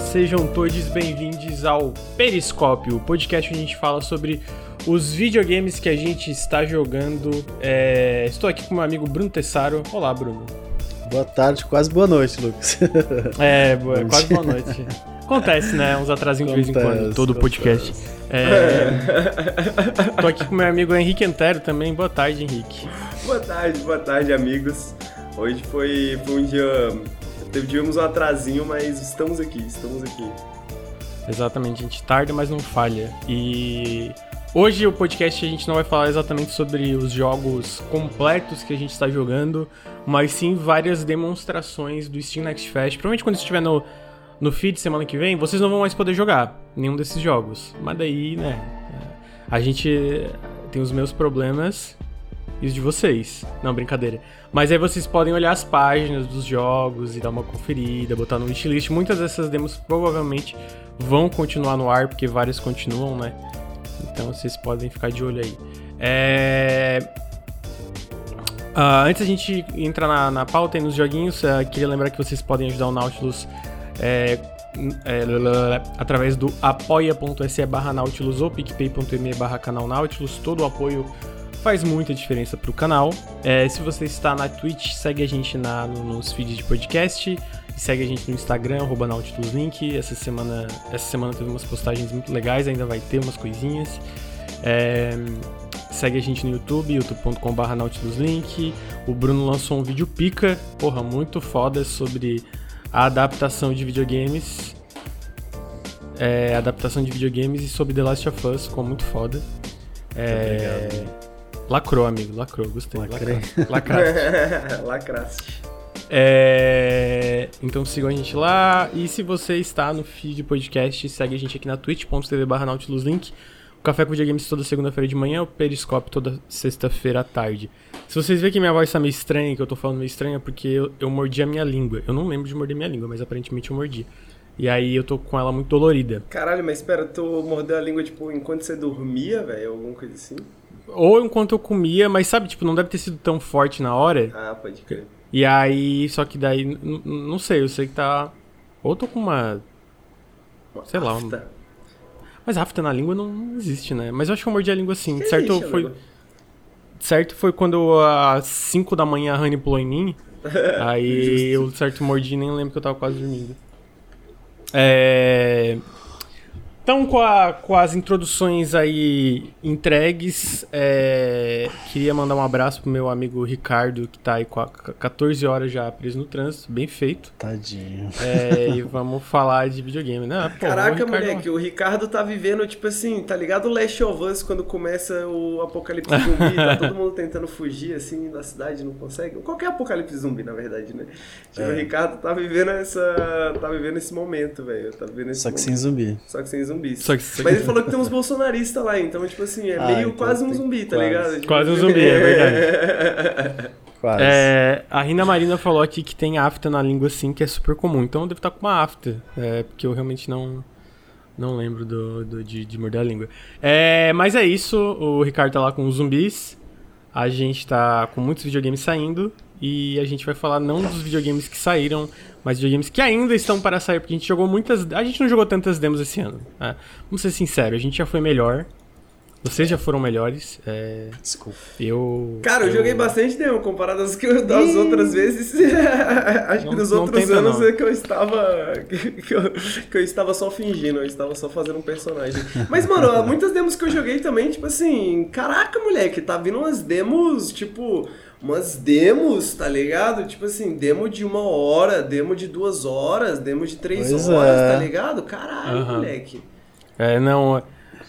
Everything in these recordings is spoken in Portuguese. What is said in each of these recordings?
Sejam todos bem-vindos ao Periscópio, o podcast onde a gente fala sobre os videogames que a gente está jogando. É, Estou aqui com meu amigo Bruno Tessaro. Olá, Bruno. Boa tarde, quase boa noite, Lucas. É, boa, quase boa noite. Acontece, né? Uns atrasinhos de vez em quando, todo o podcast. É... Tô aqui com meu amigo Henrique Antero também. Boa tarde, Henrique. Boa tarde, boa tarde, amigos. Hoje foi, foi um dia. Tivemos um atrasinho, mas estamos aqui, estamos aqui. Exatamente, a gente tarda, mas não falha. E hoje o podcast a gente não vai falar exatamente sobre os jogos completos que a gente está jogando, mas sim várias demonstrações do Steam Next Fest. Provavelmente quando estiver no, no feed semana que vem, vocês não vão mais poder jogar nenhum desses jogos. Mas daí, né? A gente tem os meus problemas os de vocês. Não, brincadeira. Mas aí vocês podem olhar as páginas dos jogos e dar uma conferida, botar no wishlist. Muitas dessas demos provavelmente vão continuar no ar, porque várias continuam, né? Então vocês podem ficar de olho aí. É... Uh, antes a gente entrar na, na pauta e nos joguinhos, uh, queria lembrar que vocês podem ajudar o Nautilus é, é, através do apoia.se barra Nautilus ou picpay.me barra canal Nautilus. Todo o apoio faz muita diferença pro canal. É, se você está na Twitch, segue a gente na, nos feeds de podcast. Segue a gente no Instagram, arroba NautilusLink. Essa semana, essa semana teve umas postagens muito legais, ainda vai ter umas coisinhas. É, segue a gente no YouTube, youtube.com.br NautilusLink. O Bruno lançou um vídeo pica, porra, muito foda sobre a adaptação de videogames. É, adaptação de videogames e sobre The Last of Us, ficou muito foda. É, lacrou, amigo, lacrou, gostei. Lacrei. Lacraste. Lacraste. É, então sigam a gente lá. E se você está no feed podcast, segue a gente aqui na twitch.tv barra nautiluslink. O Café com Videogames toda segunda-feira de manhã, o Periscope toda sexta-feira à tarde. Se vocês verem que minha voz tá meio estranha, que eu tô falando meio estranha, é porque eu, eu mordi a minha língua. Eu não lembro de morder minha língua, mas aparentemente eu mordi. E aí eu tô com ela muito dolorida. Caralho, mas espera, tu mordeu a língua, tipo, enquanto você dormia, velho? Alguma coisa assim? Ou enquanto eu comia, mas sabe, tipo, não deve ter sido tão forte na hora. Ah, pode crer. E aí, só que daí, não sei, eu sei que tá. Ou tô com uma. Sei lá, um-. Mas afta na língua não, não existe, né? Mas eu acho que eu mordi a língua assim. Que certo isso, foi. Certo foi quando às 5 da manhã a Honey pulou em mim. aí eu certo mordi e nem lembro que eu tava quase dormindo. É. Então, com, a- com as introduções aí entregues, é, queria mandar um abraço pro meu amigo Ricardo, que tá aí com a- 14 horas já preso no trânsito, bem feito. Tadinho. É, e vamos falar de videogame, né? Pô, o Caraca, Ricardo- moleque, o Ricardo tá vivendo, tipo assim, tá ligado o Last of Us quando começa o apocalipse zumbi, tá todo mundo tentando fugir, assim, da cidade, não consegue? Qualquer apocalipse zumbi, na verdade, né? Tipo, É. o Ricardo tá vivendo essa... tá vivendo esse momento, velho, tá vivendo Só que momento. sem zumbi. Só que sem zumbis. Só que- só que- Mas ele falou que tem uns bolsonaristas lá, então, tipo assim, é Ah, meio então quase um zumbi, tá quase. ligado? Tipo, Quase um zumbi, é verdade. Quase. É, a Rina Marina falou aqui que tem afta na língua sim, que é super comum. Então eu devo estar com uma afta, é, porque eu realmente não não lembro do, do- de, de morder a língua. É, mas é isso, o Ricardo tá lá com os zumbis. A gente tá com muitos videogames saindo e a gente vai falar não dos videogames que saíram, mas videogames que ainda estão para sair, porque a gente jogou muitas, a gente não jogou tantas demos esse ano. né? Vamos ser sinceros, a gente já foi melhor. Vocês já foram melhores. é, Desculpa. eu Cara, eu, joguei bastante demo comparado às, que eu- das outras vezes. Acho Não- que nos outros tenta, anos não. é que eu estava. Que eu, que eu estava só fingindo, eu estava só fazendo um personagem. Mas, mano, muitas demos que eu joguei também, tipo assim, caraca, moleque, tá vindo umas demos, tipo. Umas demos, tá ligado? Tipo assim, demo de uma hora, demo de duas horas, demo de três Pois horas, é. tá ligado? Caralho, Aham. moleque. É, não.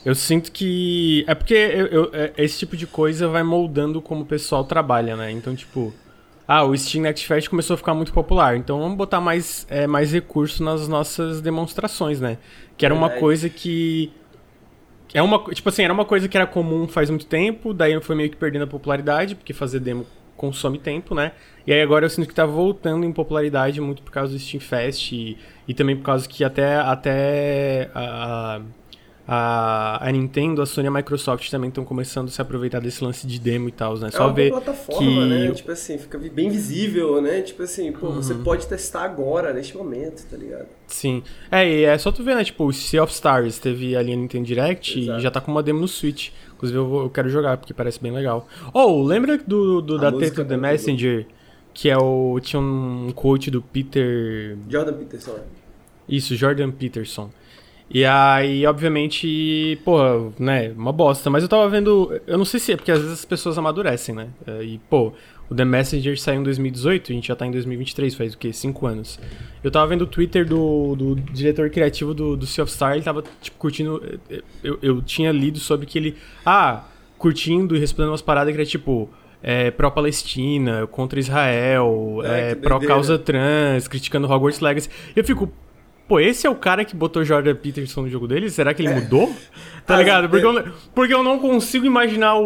Eu sinto que. É porque eu- eu- é- esse tipo de coisa vai moldando como o pessoal trabalha, né? Então, tipo. Ah, o Steam Next Fest começou a ficar muito popular. Então vamos botar mais, é, mais recurso nas nossas demonstrações, né? Que era uma coisa que. É uma, tipo assim, era uma coisa que era comum faz muito tempo, daí foi meio que perdendo a popularidade, porque fazer demo consome tempo, né? E aí agora eu sinto que tá voltando em popularidade muito por causa do Steam Fest e, e também por causa que até, até a, a, a Nintendo, a Sony e a Microsoft também estão começando a se aproveitar desse lance de demo e tal, né? É Só uma ver plataforma, que né? Tipo assim, fica bem visível, né? Tipo assim, pô, você Uhum. pode testar agora, neste momento, tá ligado? Sim. É, e é só tu ver, né? Tipo, o Sea of Stars teve ali a Nintendo Direct Exato. e já tá com uma demo no Switch. Inclusive, eu, vou- eu quero jogar, porque parece bem legal. Oh, lembra do, do A da do The é muito Messenger? Que é o. Tinha um quote do Peter. Jordan Peterson. né? Isso, Jordan Peterson. E aí, obviamente, porra, né, uma bosta. Mas eu tava vendo. Eu não sei se é porque às vezes as pessoas amadurecem, né? É, E, pô, o The Messenger saiu em 2018, a gente já tá em 2023, faz o quê? Cinco anos. Eu tava vendo o Twitter do, do diretor criativo do, do Sea of Star, ele tava, tipo, curtindo. Eu, eu tinha lido sobre que ele. Ah, curtindo e respondendo umas paradas que era tipo. É, pró-Palestina, contra Israel, É, é, que pró-causa trans, criticando Hogwarts Legacy. Eu fico, Pô, esse é o cara que botou Jordan Peterson no jogo dele? Será que ele mudou? Tá Ah, ligado? Porque é. eu, porque eu não consigo imaginar o,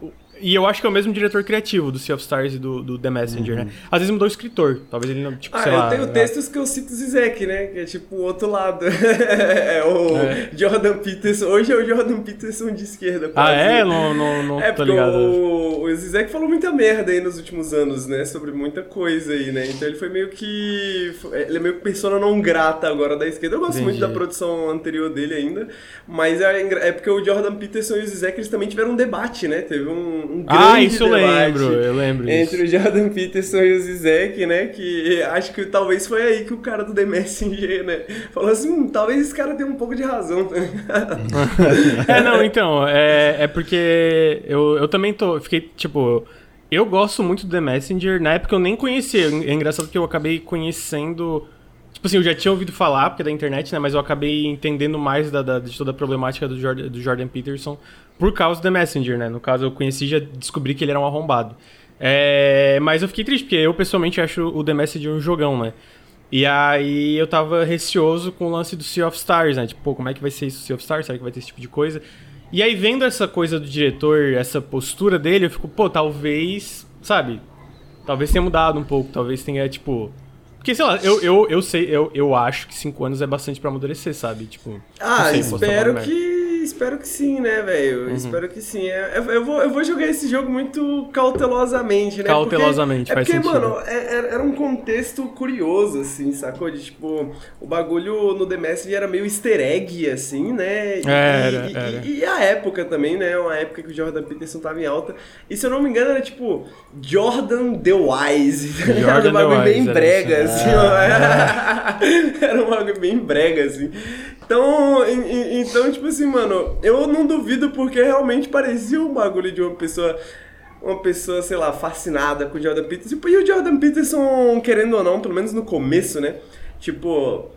o- E eu acho que é o mesmo diretor criativo do Sea of Stars e do, do The Messenger, né? Às vezes mudou o escritor. Talvez ele não, tipo, Ah, sei eu lá. tenho ah, textos que eu cito Zizek, né? Que é tipo o outro lado. é o É. Jordan Peterson. Hoje é o Jordan Peterson de esquerda. Ah, quase. é? Não, não, não É, tô porque ligado. o, o Zizek falou muita merda aí nos últimos anos, né? Sobre muita coisa aí, né? Então ele foi meio que. Ele é meio que persona não grata agora da esquerda. Eu gosto Entendi. muito da produção anterior dele ainda. Mas é, é porque o Jordan Peterson e o Zizek eles também tiveram um debate, né? Teve um, um grande Ah, isso eu lembro, eu lembro Entre disso. o Jordan Peterson e o Zizek, né? Que acho que talvez foi aí que o cara do The Messenger, né? Falou assim: hum, talvez esse cara tenha um pouco de razão. tá? É, não, então, é, é porque eu, eu também tô. Fiquei, tipo. Eu gosto muito do The Messenger. Na época eu nem conhecia. É engraçado que eu acabei conhecendo. Tipo assim, eu já tinha ouvido falar, porque é da internet, né? Mas eu acabei entendendo mais da, da- de toda a problemática do Jordan, do Jordan Peterson por causa do The Messenger, né? No caso, eu conheci e já descobri que ele era um arrombado. É, mas eu fiquei triste, porque eu pessoalmente acho o The Messenger um jogão, né? E aí eu tava receoso com o lance do Sea of Stars, né? Tipo, pô, como é que vai ser isso, Sea of Stars? Será que vai ter esse tipo de coisa? E aí, vendo essa coisa do diretor, essa postura dele, eu fico, pô, talvez, sabe? Talvez tenha mudado um pouco, talvez tenha, tipo. Porque, sei lá, eu, eu, eu sei, eu, eu acho que cinco anos é bastante pra amadurecer, sabe? Tipo. Ah, sei, estar espero merda. que. Espero que sim, né, velho? Uhum. Espero que sim. É, Eu, eu vou, eu vou jogar esse jogo muito cautelosamente, né? Cautelosamente, porque, é porque, sentido. mano, é- é- era um contexto curioso, assim, sacou? De tipo, o bagulho no The Messenger era meio easter egg, assim, né? E, Era, e, era. E, e a época também, né? Uma época que o Jordan Peterson tava em alta. E se eu não me engano, era tipo Jordan The Wise. tá? Jordan um bagulho bem brega, assim, ó. Era um bagulho bem brega, assim. Então, então, tipo assim, mano, eu não duvido porque realmente parecia um bagulho de uma pessoa. Uma pessoa, sei lá, fascinada com o Jordan Peterson. E o Jordan Peterson, querendo ou não, pelo menos no começo, né? Tipo.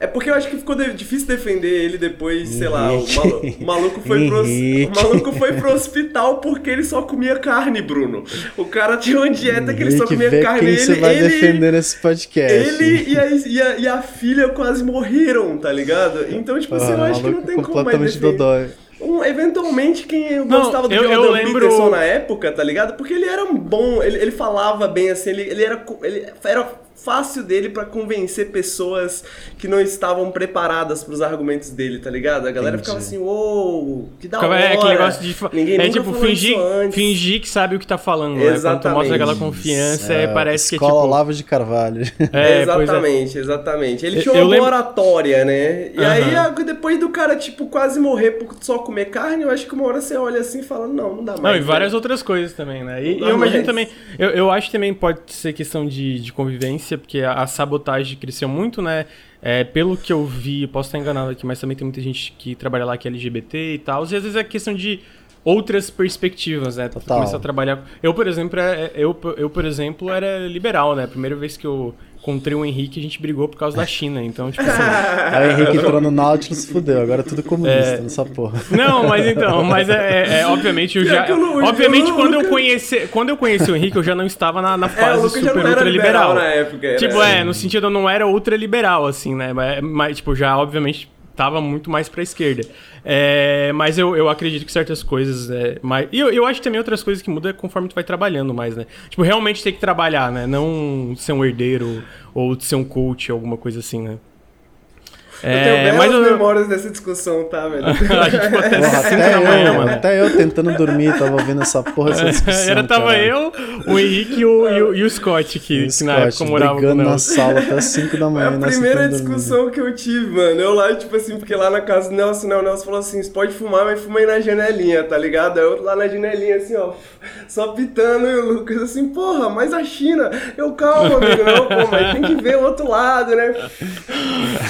É porque eu acho que ficou de- difícil defender ele depois, sei lá, o, malu- o maluco foi pro, o maluco foi pro hospital porque ele só comia carne, Bruno. O cara tinha uma dieta que ele só comia vê carne. quem ele, você vai ele, defender nesse podcast. ele e a, e, a, e a filha quase morreram, tá ligado? Então, tipo assim, eu Ah, acho que não tem como mais completamente defender. dodói. Um, eventualmente, quem Não, gostava do eu- eu Jordan lembro- Peterson na época, tá ligado? Porque ele era um bom, ele, ele falava bem assim, ele, ele era ele era fácil dele pra convencer pessoas que não estavam preparadas pros argumentos dele, tá ligado? A galera Entendi. ficava assim, uou, que da hora. É aquele negócio de. Ninguém é nunca tipo, fingir, fingir que sabe o que tá falando, né? Quando tu Exatamente. mostra aquela confiança, é, parece que é Escola tipo. Olavo de Carvalho. É, é. exatamente, exatamente. Ele tinha uma lembro- oratória, né? E Aham. aí, a- depois do cara, tipo, quase morrer por só comer carne, eu acho que uma hora você olha assim e fala, não, não dá mais. Não, e né? várias outras coisas também, né? E, e eu imagino mais. também. Eu, eu acho que também pode ser questão de, de convivência, porque a, a sabotagem cresceu muito, né? É, pelo que eu vi, posso estar enganado aqui, mas também tem muita gente que trabalha lá que é LGBT e tal. E às vezes é questão de outras perspectivas, né? Total. começar a trabalhar. Eu, por exemplo, é- eu, eu, por exemplo, era liberal, né? A primeira vez que eu encontrei o Henrique, a gente brigou por causa da China. Então, tipo assim. Aí o Henrique entrou no Nautilus, fudeu. Agora é tudo comunista nessa porra. Não, mas então, mas é, é- é, obviamente eu já. eu não- obviamente, eu não- quando eu conheci. Quando eu conheci o Henrique, eu já não estava na, na É, fase Lucas já super não era ultra liberal liberal. na época. era- Tipo, é, no sentido eu não era ultra liberal, assim, né? Mas, mas, tipo, já obviamente tava muito mais pra esquerda. É, mas eu, eu acredito que certas coisas. É, mais, e eu, eu acho que também outras coisas que mudam conforme tu vai trabalhando mais, né? Tipo, realmente ter que trabalhar, né? Não ser um herdeiro ou ser um coach, alguma coisa assim, né? Eu tenho É, belas mas eu- memórias dessa discussão, tá, velho? a gente ficou até Porra, 5 até, da manhã, eu, mano. até eu tentando dormir, tava ouvindo essa porra, essa discussão. Era, tava caralho. eu, o Henrique e o, e o, e o Scott, que, o que na época Scott morava com o brigando na sala até 5 da manhã. a nós primeira discussão que eu tive, mano. Eu lá, tipo assim, porque lá na casa do Nelson, né, o Nelson falou assim: você pode fumar, mas fuma aí na janelinha, tá ligado? Aí eu lá na janelinha, assim, ó, só pitando, e o Lucas assim, porra, mas a China. Eu, calma, amigo, não, pô, mas tem que ver o outro lado, né?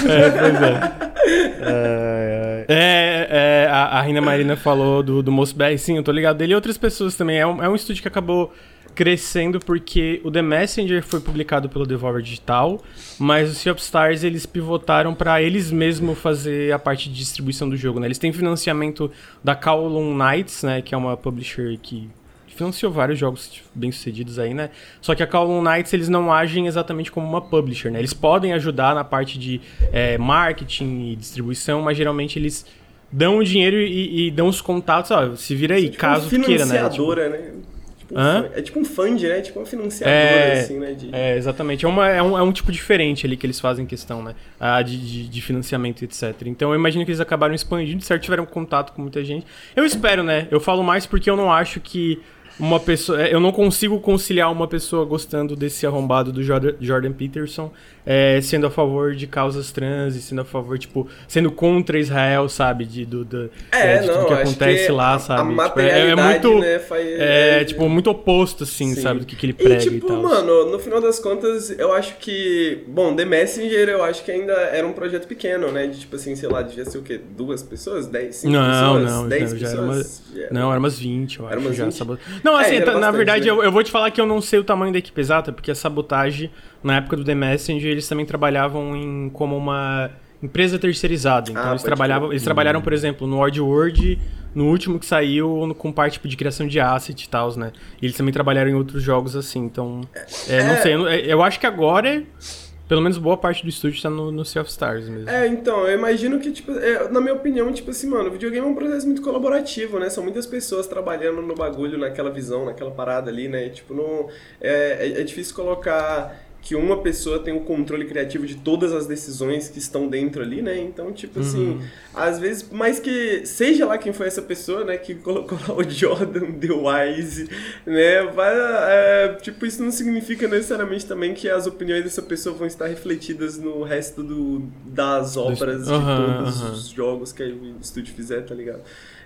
É, é. Ai. É, é, a, a Rina Marina falou do, do Moço BR, sim, eu tô ligado dele e outras pessoas também. É um, é um estúdio que acabou crescendo porque o The Messenger foi publicado pelo Devolver Digital, mas o Sea of Stars eles pivotaram pra eles mesmos fazer a parte de distribuição do jogo, né? Eles têm financiamento da Kowloon Knights, né, que é uma publisher que financiou vários jogos bem-sucedidos aí, né? Só que a Kowloon Knights, eles não agem exatamente como uma publisher, né? Eles podem ajudar na parte de é, marketing e distribuição, mas geralmente eles dão o dinheiro e, e dão os contatos, ó, se vira aí, Tipo caso uma queira, né? Tipo, financiadora, né? Tipo fun- é tipo um fund, né? Tipo uma financiadora, É, assim, né? De... É, exatamente. É, uma, é, um, é um tipo diferente ali que eles fazem questão, né? Ah, de, de, de financiamento, etc. Então eu imagino que eles acabaram expandindo, certo? Tiveram contato com muita gente. Eu espero, né? Eu falo mais porque eu não acho que uma pessoa. é, Eu não consigo conciliar uma pessoa gostando desse arrombado do Jordan, Jordan Peterson, é, sendo a favor de causas trans e sendo a favor, tipo, sendo contra Israel, sabe? De, do, do, É, de não, tudo que acontece que lá, sabe? A Tipo, materialidade, né, faz... é, tipo, muito oposto, assim, Sim. sabe? Do que, que ele prega e, e, tipo, tal. mano, no final das contas, eu acho que. Bom, The Messenger eu acho que ainda era um projeto pequeno, né? De tipo assim, sei lá, devia ser o quê? Duas pessoas? Dez? Cinco Não, pessoas? não, Dez já- já era pessoas? Já- Não, era umas 20, eu Era acho. umas já, 20? sabo- Não, É, assim, era tá- na verdade, né? eu, eu vou te falar que eu não sei o tamanho da equipe exata, porque a sabotagem, na época do The Messenger, eles também trabalhavam em, como uma empresa terceirizada. Então Ah, eles trabalhavam, crer. eles trabalharam, por exemplo, no Oddworld, no último que saiu, no- com parte tipo, de criação de asset e tal, né? E eles também trabalharam em outros jogos assim, então. é, não É. sei, eu, não- eu acho que agora. Pelo menos boa parte do estúdio tá no, no Sea of Stars mesmo. É, então, eu imagino que, tipo, é, na minha opinião, tipo assim, mano, o videogame é um processo muito colaborativo, né? São muitas pessoas trabalhando no bagulho, naquela visão, naquela parada ali, né? E, tipo, não. É, é, é difícil colocar que uma pessoa tem o controle criativo de todas as decisões que estão dentro ali, né? Então, tipo assim, às vezes, mais que seja lá quem foi essa pessoa, né, que colocou lá o Jordan The Wise, né? Vai, é, tipo, isso não significa necessariamente também que as opiniões dessa pessoa vão estar refletidas no resto do, das obras de Aham, todos aham. os jogos que o estúdio fizer, tá ligado?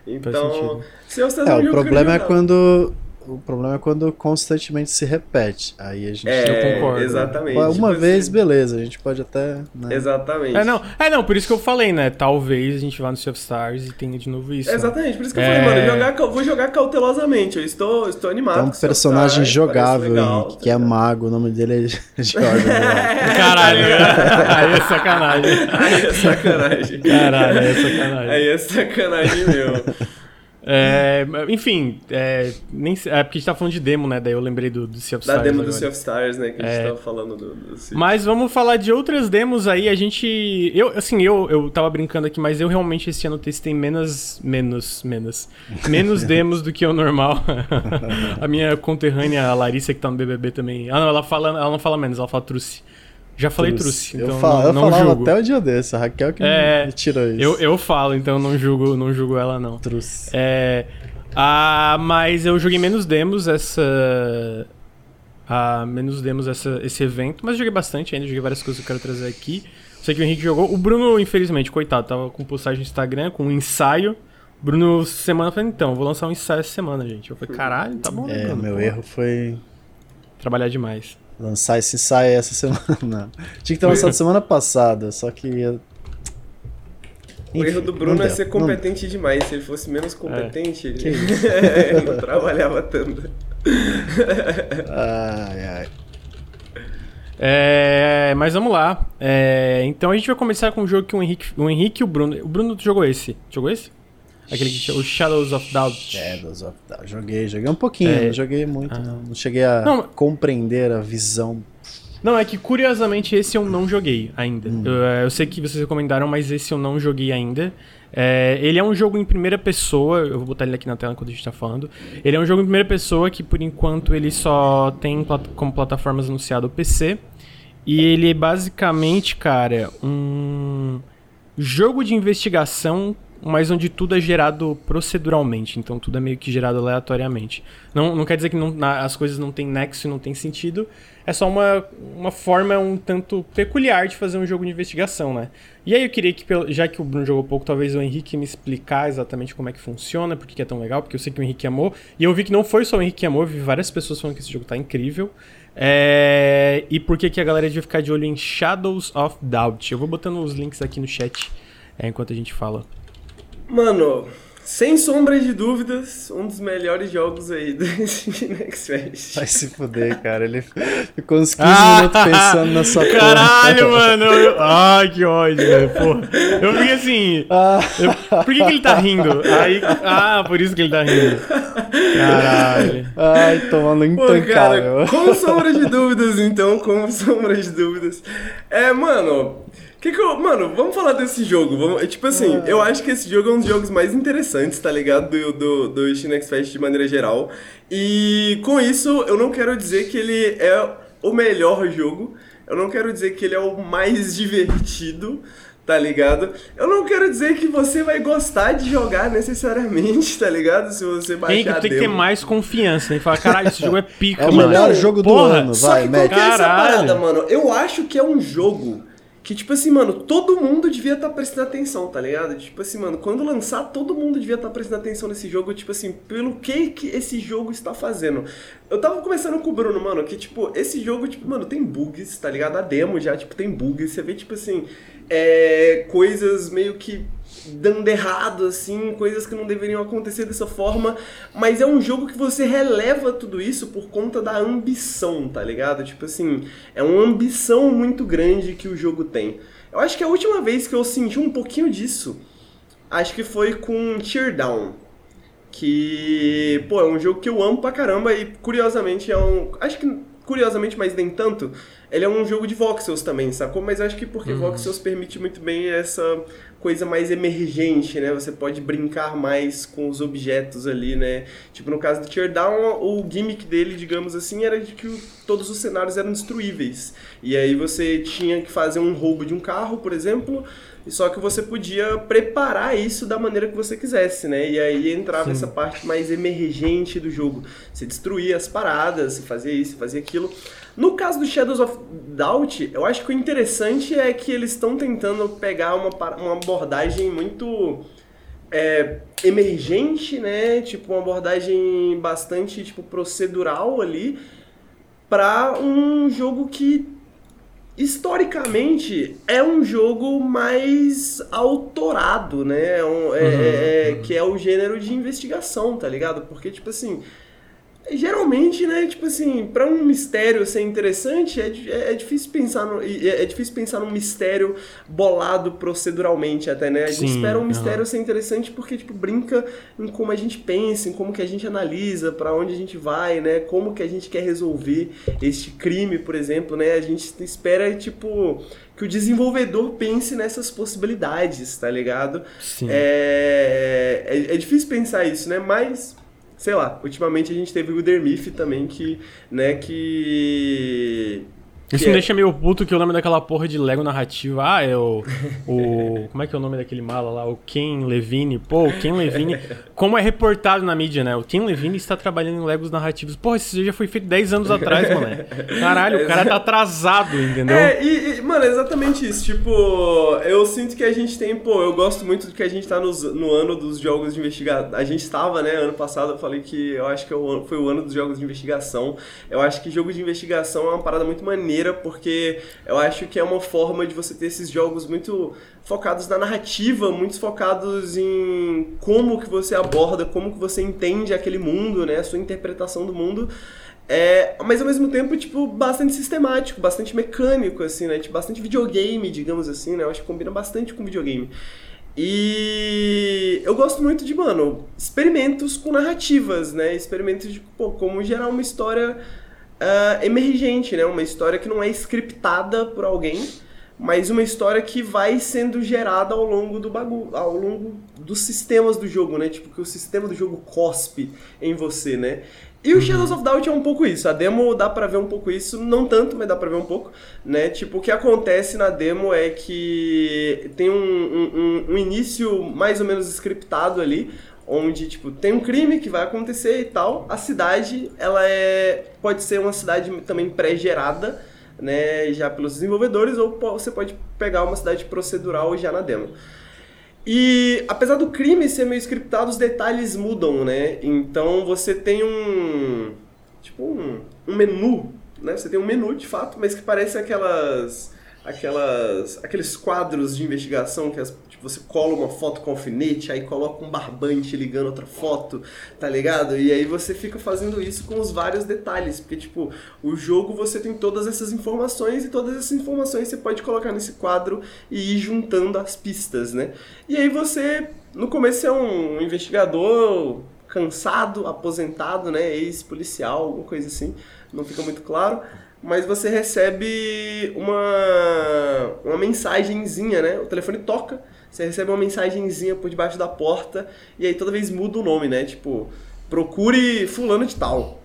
Então, se você É, o problema é quando. O problema é quando constantemente se repete. Aí a gente. É, Eu concordo. exatamente. Uma tipo vez, assim, beleza, a gente pode até. né? Exatamente. É, não, é, não, por isso que eu falei, né? Talvez a gente vá no Sea of Stars e tenha de novo isso. né? Exatamente, por isso que eu É. falei, mano, jogar, vou jogar cautelosamente. Eu estou, estou animado. Tem um personagem Stars, jogável, legal, Henrique, tá que é ligado? mago, o nome dele é Jordan. né? Caralho, aí é sacanagem. Aí é sacanagem. Caralho, aí é sacanagem. Aí é sacanagem meu. É, enfim, é, nem, é porque a gente tá falando de demo, né? Daí eu lembrei do, do Sea of Da Stars. demo do agora. Sea of Stars, né? Que a gente É. tava falando do. do Sea- Mas vamos falar de outras demos aí. A gente. Eu, assim, eu, eu tava brincando aqui, mas eu realmente esse ano testei menos. Menos. Menos. Menos demos do que o normal. a minha conterrânea, a Larissa, que tá no BBB também. Ah, não, ela, fala, ela não fala menos, ela fala truce. Já falei truce, eu então falo, não, eu não falava julgo. até o dia desse, a Raquel que É, me tirou isso. Eu, eu falo, então não julgo, não julgo ela, não. Truce. É, ah, mas eu joguei menos demos essa. Ah, menos demos essa, esse evento, mas joguei bastante ainda, joguei várias coisas que eu quero trazer aqui. Sei que o Henrique jogou. O Bruno, infelizmente, coitado, tava com postagem no Instagram, com um ensaio. Bruno, semana, falou, então, vou lançar um ensaio essa semana, gente. Eu falei, caralho, tá bom, né, É, Bruno? meu Pô, erro foi Trabalhar demais. Lançar esse ensaio essa semana. Não. Tinha que ter lançado semana passada, só que. ia- O Enfim, erro do Bruno não é ser não- competente demais. Se ele fosse menos competente, Que ele não trabalhava tanto. Ai, ai. É, mas vamos lá. É, então a gente vai começar com um jogo que o Henrique, o Henrique e o Bruno. O Bruno jogou esse. Jogou esse? Aquele que chama- o Shadows of Doubt. Shadows of Doubt. Joguei, joguei um pouquinho, É. não joguei muito, Ah. não. Não cheguei a Não, compreender a visão. Não, é que curiosamente esse eu não joguei ainda. Hum. Eu, é, eu sei que vocês recomendaram, mas esse eu não joguei ainda. É, ele é um jogo em primeira pessoa, eu vou botar ele aqui na tela enquanto a gente tá falando. Ele é um jogo em primeira pessoa que por enquanto ele só tem como plataformas anunciado o PC. E ele é basicamente, cara, um. jogo de investigação, mas onde tudo é gerado proceduralmente. Então tudo é meio que gerado aleatoriamente. Não, não quer dizer que não, as coisas não têm nexo e não têm sentido. É só uma, uma forma um tanto peculiar de fazer um jogo de investigação, né? E aí eu queria que, já que o Bruno jogou pouco, talvez o Henrique me explicar exatamente como é que funciona, por que é tão legal, porque eu sei que o Henrique amou. E eu vi que não foi só o Henrique que amou, eu vi várias pessoas falando que esse jogo tá incrível. É... E por que, que a galera devia ficar de olho em Shadows of Doubt. Eu vou botando os links aqui no chat é, enquanto a gente fala. Mano, sem sombra de dúvidas, um dos melhores jogos aí do Next Fest. Vai se fuder, cara. Ele ficou uns 15 ah, minutos pensando na sua Caralho, porra. mano. Eu... Ai, que ódio, velho. Porra. Eu fiquei assim. Ah. Eu... Por que, que, ele tá rindo? Aí... Ah, por isso que ele tá rindo. Caralho. Ai, tomando intancável. com sombra de dúvidas, então, com sombra de dúvidas. É, mano. Que que eu, mano, vamos falar desse jogo. Vamos, é, tipo assim, ah. eu acho que esse jogo é um dos jogos mais interessantes, tá ligado? Do, do, do Shinex Fest de maneira geral. E com isso, eu não quero dizer que ele é o melhor jogo. Eu não quero dizer que ele é o mais divertido, tá ligado? Eu não quero dizer que você vai gostar de jogar necessariamente, tá ligado? Se você baixar tem, tem que ter mais confiança, né? Falar, caralho, esse jogo é pica, é mano. É o melhor jogo do Porra, ano, vai, Só que qual que é essa parada, mano? Eu acho que é um jogo que, tipo assim, mano, todo mundo devia estar tá prestando atenção, tá ligado? Tipo assim, mano, quando lançar, todo mundo devia estar tá prestando atenção nesse jogo, tipo assim, pelo que que esse jogo está fazendo. Eu tava conversando com o Bruno, mano, que, tipo, esse jogo, tipo, mano, tem bugs, tá ligado? A demo já, tipo, tem bugs. Você vê, tipo assim, é, coisas meio que dando errado, assim, coisas que não deveriam acontecer dessa forma, mas é um jogo que você releva tudo isso por conta da ambição, tá ligado? Tipo assim, é uma ambição muito grande que o jogo tem. Eu acho que a última vez que eu senti um pouquinho disso, acho que foi com Teardown. Que, pô, é um jogo que eu amo pra caramba e curiosamente é um. Acho que curiosamente, mas nem tanto, ele é um jogo de voxels também, sacou? Mas acho que porque uhum. voxels permite muito bem essa coisa mais emergente, né? Você pode brincar mais com os objetos ali, né? Tipo, no caso do Teardown, o gimmick dele, digamos assim, era de que todos os cenários eram destruíveis. E aí você tinha que fazer um roubo de um carro, por exemplo, só que você podia preparar isso da maneira que você quisesse, né? E aí entrava Sim. essa parte mais emergente do jogo. Você destruía as paradas, você fazia isso, fazia aquilo. No caso do Shadows of Doubt, eu acho que o interessante é que eles estão tentando pegar uma, uma abordagem muito é, emergente, né? Tipo, uma abordagem bastante tipo, procedural ali para um jogo que historicamente é um jogo mais autorado, né? É um, é, uhum, é, uhum. Que é o gênero de investigação, tá ligado? Porque, tipo assim, Geralmente, né, tipo assim, para um mistério ser interessante, é, é, é, difícil pensar no, é, é, difícil pensar num mistério bolado proceduralmente até, né? A gente Sim, espera um mistério uhum. ser interessante porque, tipo, brinca em como a gente pensa, em como que a gente analisa, para onde a gente vai, né? Como que a gente quer resolver este crime, por exemplo, né? A gente espera, tipo, que o desenvolvedor pense nessas possibilidades, tá ligado? Sim. É, é, é difícil pensar isso, né? Mas sei lá, ultimamente a gente teve o Udermif também, que, né, que isso me é... deixa meio puto que eu lembro daquela porra de Lego narrativa. Ah, é o. o como é que é o nome daquele mala lá? O Ken Levine. Pô, o Ken Levine. como é reportado na mídia, né? O Ken Levine está trabalhando em Legos narrativos. Pô, esse já foi feito 10 anos atrás, mano. Caralho, o cara tá atrasado, entendeu? É, e, e, mano, é exatamente isso. Tipo, eu sinto que a gente tem, pô, eu gosto muito do que a gente tá nos, no ano dos jogos de investigação. A gente estava, né? Ano passado eu falei que eu acho que é foi o ano dos jogos de investigação. Eu acho que jogo de investigação é uma parada muito maneira maneira, porque eu acho que é uma forma de você ter esses jogos muito focados na narrativa, muito focados em como que você aborda, como que você entende aquele mundo, né, a sua interpretação do mundo. É, mas ao mesmo tempo, tipo, bastante sistemático, bastante mecânico, assim, né? Tipo, bastante videogame, digamos assim, né? Eu acho que combina bastante com videogame. E eu gosto muito de, mano, experimentos com narrativas, né? Experimentos de, pô, como gerar uma história uh, emergente, né? Uma história que não é scriptada por alguém, mas uma história que vai sendo gerada ao longo do bagulho, ao longo dos sistemas do jogo, né? Tipo, que o sistema do jogo cospe em você, né? E o Shadows of Doubt é um pouco isso. A demo dá pra ver um pouco isso, não tanto, mas dá pra ver um pouco, né? Tipo, o que acontece na demo é que tem um, um, um início mais ou menos scriptado ali, onde, tipo, tem um crime que vai acontecer e tal. A cidade, ela é... pode ser uma cidade também pré-gerada, né, já pelos desenvolvedores, ou você pode pegar uma cidade procedural já na demo. E apesar do crime ser meio scriptado, os detalhes mudam, né? Então você tem um. Tipo um, um menu, né? Você tem um menu de fato, mas que parece aquelas. aquelas. aqueles quadros de investigação que as você cola uma foto com alfinete, aí coloca um barbante ligando outra foto, tá ligado? E aí você fica fazendo isso com os vários detalhes, porque tipo, o jogo você tem todas essas informações e todas essas informações você pode colocar nesse quadro e ir juntando as pistas, né? E aí você, no começo é um investigador cansado, aposentado, né, ex-policial, alguma coisa assim, não fica muito claro mas você recebe uma, uma mensagenzinha, né? O telefone toca você recebe uma mensagenzinha por debaixo da porta e aí toda vez muda o nome, né? Tipo, procure fulano de tal.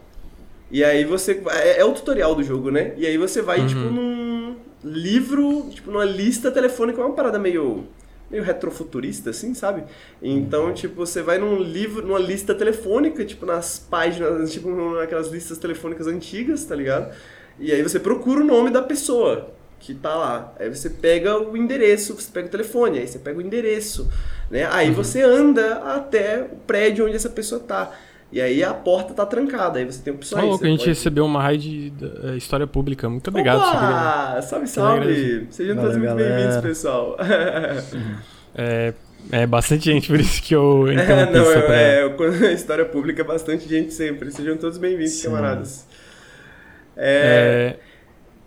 E aí você. É, é o tutorial do jogo, né? E aí você vai, tipo, uhum. tipo, num livro, tipo, numa lista telefônica, uma parada meio. meio retrofuturista, assim, sabe? Então, tipo, você vai num livro, numa lista telefônica, tipo, nas páginas, tipo, naquelas listas telefônicas antigas, tá ligado? E aí você procura o nome da pessoa que tá lá. Aí você pega o endereço, você pega o telefone, aí você pega o endereço, né? Aí uhum. você anda até o prédio onde essa pessoa tá. E aí a porta tá trancada, aí você tem opções. Que a gente pode... recebeu uma raid de uh, história pública. Muito obrigado. Opa! Salve, salve! Sejam todos muito bem-vindos, pessoal. é, é bastante gente, por isso que eu É, não, é, é, história pública é bastante gente sempre. Sejam todos bem-vindos, camaradas. É... é...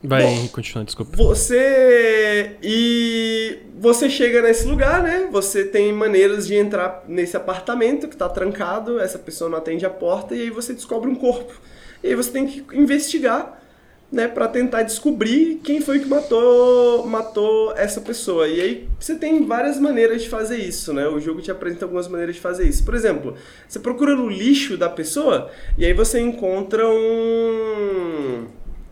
Vai, Bom, continua, desculpa. Você. E você chega nesse lugar, né? Você tem maneiras de entrar nesse apartamento que tá trancado, essa pessoa não atende a porta, e aí você descobre um corpo. E aí você tem que investigar, né, para tentar descobrir quem foi que matou, matou essa pessoa. E aí você tem várias maneiras de fazer isso, né? O jogo te apresenta algumas maneiras de fazer isso. Por exemplo, você procura no lixo da pessoa e aí você encontra um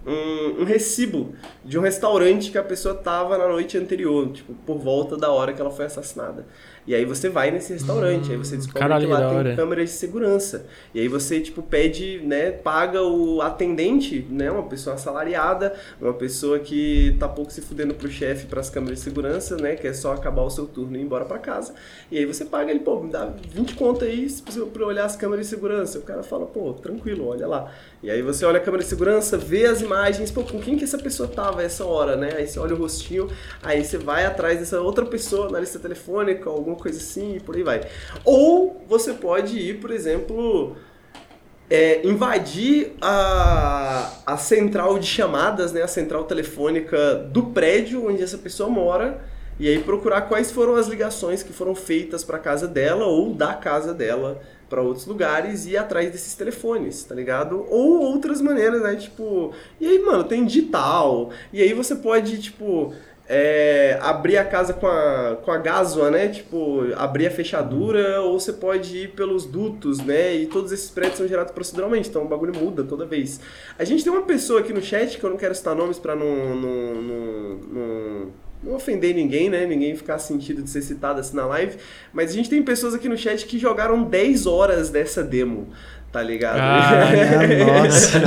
um, um, recibo de um restaurante que a pessoa tava na noite anterior, tipo, por volta da hora que ela foi assassinada. E aí você vai nesse restaurante, hum, aí você hum, descobre caralho, que lá tem câmeras de segurança. E aí você, tipo, pede, né, paga o atendente, né, uma pessoa assalariada, uma pessoa que tá pouco se fudendo pro chefe para as câmeras de segurança, né, que é só acabar o seu turno e ir embora para casa. E aí você paga ele, pô, me dá 20 conto aí pra olhar as câmeras de segurança. O cara fala, pô, tranquilo, olha lá. E aí você olha a câmera de segurança, vê as imagens, pô, com quem que essa pessoa tava essa hora, né? Aí você olha o rostinho, aí você vai atrás dessa outra pessoa na lista telefônica, alguma coisa assim e por aí vai. Ou você pode ir, por exemplo, é, invadir a, a central de chamadas, né, a central telefônica do prédio onde essa pessoa mora, e aí procurar quais foram as ligações que foram feitas para casa dela ou da casa dela para outros lugares e ir atrás desses telefones, tá ligado? Ou outras maneiras, né? Tipo, e aí, mano, tem digital, e aí você pode, tipo, é, abrir a casa com a, com a gásua, né? Tipo, abrir a fechadura, ou você pode ir pelos dutos, né? E todos esses prédios são gerados proceduralmente, então o bagulho muda toda vez. A gente tem uma pessoa aqui no chat, que eu não quero citar nomes pra não, não, não, não, não ofender ninguém, né? Ninguém ficar sentido de ser citado assim na live, mas a gente tem pessoas aqui no chat que jogaram 10 horas dessa demo tá ligado? Ah, nossa.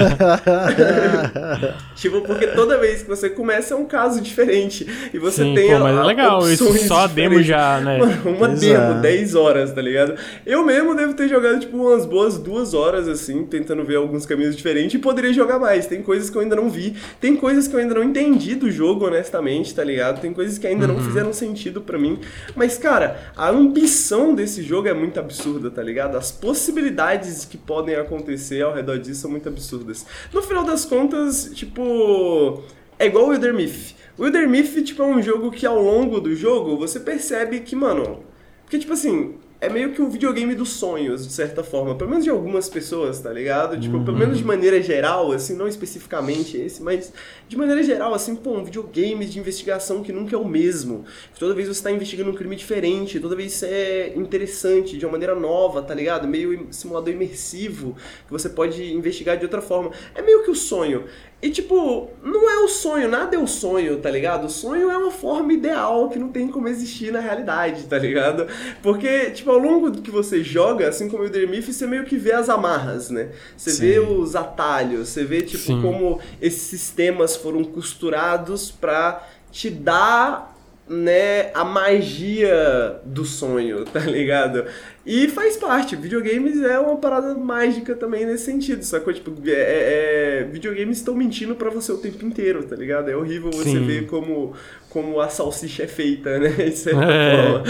tipo, porque toda vez que você começa é um caso diferente. E você Sim, tem pô, mas é legal, isso só a demo já, né? Mano, uma Exato. demo, 10 horas, tá ligado? Eu mesmo devo ter jogado, tipo, umas boas duas horas, assim, tentando ver alguns caminhos diferentes e poderia jogar mais. Tem coisas que eu ainda não vi, tem coisas que eu ainda não entendi do jogo, honestamente, tá ligado? Tem coisas que ainda uhum. não fizeram sentido para mim. Mas, cara, a ambição desse jogo é muito absurda, tá ligado? As possibilidades que podem acontecer ao redor disso são muito absurdas. No final das contas, tipo, é igual o Wilder Myth. O Wilder Myth, tipo, é um jogo que ao longo do jogo você percebe que, mano, porque tipo assim, é meio que um videogame dos sonhos, de certa forma. Pelo menos de algumas pessoas, tá ligado? Tipo, pelo menos de maneira geral, assim, não especificamente esse, mas de maneira geral, assim, pô, um videogame de investigação que nunca é o mesmo. Toda vez você está investigando um crime diferente, toda vez isso é interessante, de uma maneira nova, tá ligado? Meio simulador imersivo, que você pode investigar de outra forma. É meio que o sonho. E, tipo, não é o sonho, nada é o sonho, tá ligado? O sonho é uma forma ideal que não tem como existir na realidade, tá ligado? Porque, tipo, ao longo do que você joga, assim como o Dreamif, você meio que vê as amarras, né? Você Sim. vê os atalhos, você vê, tipo, Sim. como esses sistemas foram costurados pra te dar né, a magia do sonho, tá ligado? E faz parte, videogames é uma parada mágica também nesse sentido, sacou? Tipo, é, é, é videogames estão mentindo para você o tempo inteiro, tá ligado? É horrível você Sim. ver como, como a salsicha é feita, né? Isso é, é.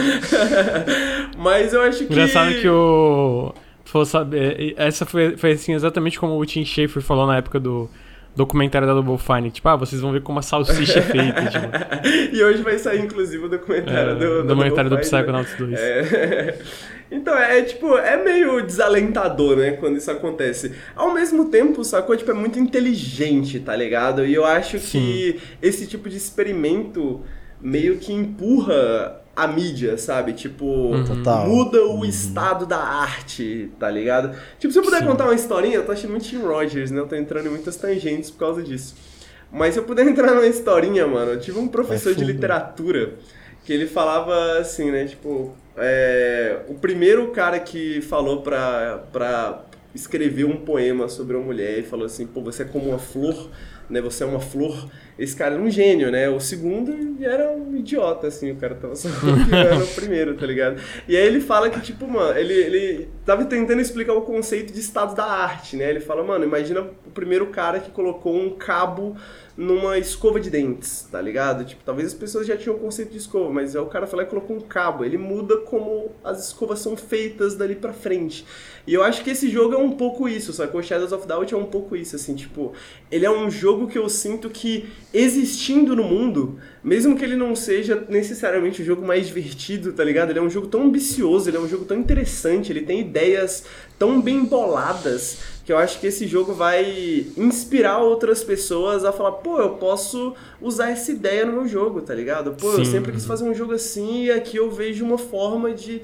Mas eu acho que. Engraçado que o. For saber, essa foi, foi assim exatamente como o Tim Schafer falou na época do documentário da Double Fine. Tipo, ah, vocês vão ver como a salsicha é feita. tipo. E hoje vai sair, inclusive, o documentário é, do, do documentário do Psychonauts 2. É. Então, é tipo, é meio desalentador, né, quando isso acontece. Ao mesmo tempo, sacou? Tipo, é muito inteligente, tá ligado? E eu acho Sim. que esse tipo de experimento meio que empurra a mídia, sabe? Tipo, uhum. muda o uhum. estado da arte, tá ligado? Tipo, se eu puder Sim. contar uma historinha, eu tô achando muito Tim Rogers, né? Eu tô entrando em muitas tangentes por causa disso. Mas se eu puder entrar numa historinha, mano, eu tive um professor é de literatura que ele falava assim, né? Tipo, é, o primeiro cara que falou pra, pra escrever um poema sobre uma mulher e falou assim, pô, você é como uma flor né? Você é uma flor. Esse cara era um gênio, né? O segundo era um idiota, assim, o cara tava só era o primeiro, tá ligado? E aí ele fala que, tipo, mano, ele, ele tava tentando explicar o conceito de estado da arte, né? Ele fala, mano, imagina o primeiro cara que colocou um cabo numa escova de dentes, tá ligado? Tipo, talvez as pessoas já tinham o conceito de escova, mas é o cara falou e colocou um cabo. Ele muda como as escovas são feitas dali pra frente. E eu acho que esse jogo é um pouco isso, sacou? Shadows of Doubt é um pouco isso, assim, tipo, ele é um jogo que eu sinto que existindo no mundo, mesmo que ele não seja necessariamente o jogo mais divertido, tá ligado? Ele é um jogo tão ambicioso, ele é um jogo tão interessante, ele tem ideias tão bem boladas que eu acho que esse jogo vai inspirar outras pessoas a falar, pô, eu posso usar essa ideia no meu jogo, tá ligado? Pô, Sim. eu sempre quis fazer um jogo assim e aqui eu vejo uma forma de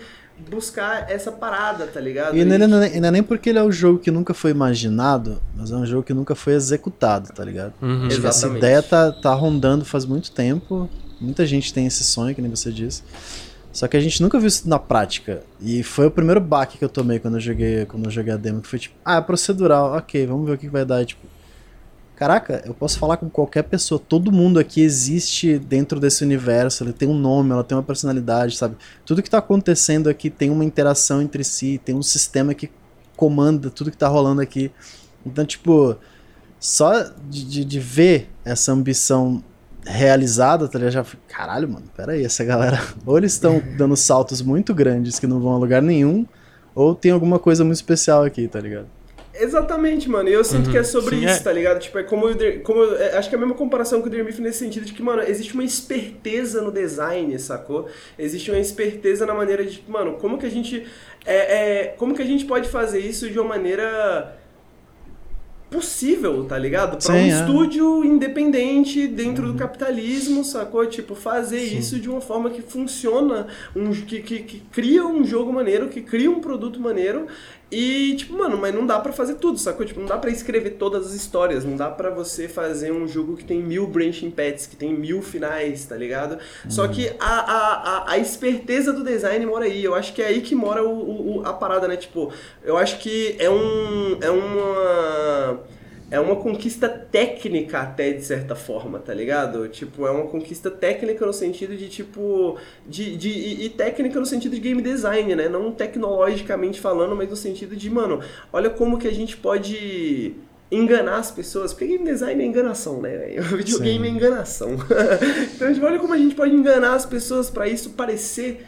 buscar essa parada, tá ligado? E não, é, não, é, não é nem porque ele é um jogo que nunca foi imaginado, mas é um jogo que nunca foi executado, tá ligado? Uhum. Tipo, essa ideia tá, tá rondando faz muito tempo, muita gente tem esse sonho, que nem você disse. Só que a gente nunca viu isso na prática. E foi o primeiro baque que eu tomei quando eu joguei, quando eu joguei a demo, que foi tipo, ah, é procedural, ok, vamos ver o que vai dar. E, tipo, caraca, eu posso falar com qualquer pessoa, todo mundo aqui existe dentro desse universo, ele tem um nome, ela tem uma personalidade, sabe? Tudo que tá acontecendo aqui tem uma interação entre si, tem um sistema que comanda tudo que tá rolando aqui. Então, tipo, só de, de, de ver essa ambição realizada, tá ligado? Já caralho, mano, pera aí, essa galera, ou eles estão dando saltos muito grandes que não vão a lugar nenhum, ou tem alguma coisa muito especial aqui, tá ligado? Exatamente, mano. E eu sinto uhum. que é sobre Sim, isso, é. tá ligado? Tipo, é como, como é, acho que é a mesma comparação com o Dream nesse sentido de que, mano, existe uma esperteza no design, sacou? Existe uma esperteza na maneira de, mano, como que a gente é, é como que a gente pode fazer isso de uma maneira possível, tá ligado? Pra Sim, um é. estúdio independente dentro uhum. do capitalismo, sacou? Tipo, fazer Sim. isso de uma forma que funciona, um, que, que, que, cria um jogo maneiro, que cria um produto maneiro e, tipo, mano, mas não dá para fazer tudo, sacou? Tipo, não dá para escrever todas as histórias, não dá para você fazer um jogo que tem mil branching paths, que tem mil finais, tá ligado? Uhum. Só que a, a, a, a, esperteza do design mora aí, eu acho que é aí que mora o, o, a parada, né? Tipo, eu acho que é um... é uma é uma conquista técnica até de certa forma, tá ligado? Tipo, é uma conquista técnica no sentido de tipo de, de e, e, técnica no sentido de game design, né? Não tecnologicamente falando, mas no sentido de, mano, olha como que a gente pode enganar as pessoas, porque game design é enganação, né? O videogame Sim. é enganação. então, tipo, olha como a gente pode enganar as pessoas para isso parecer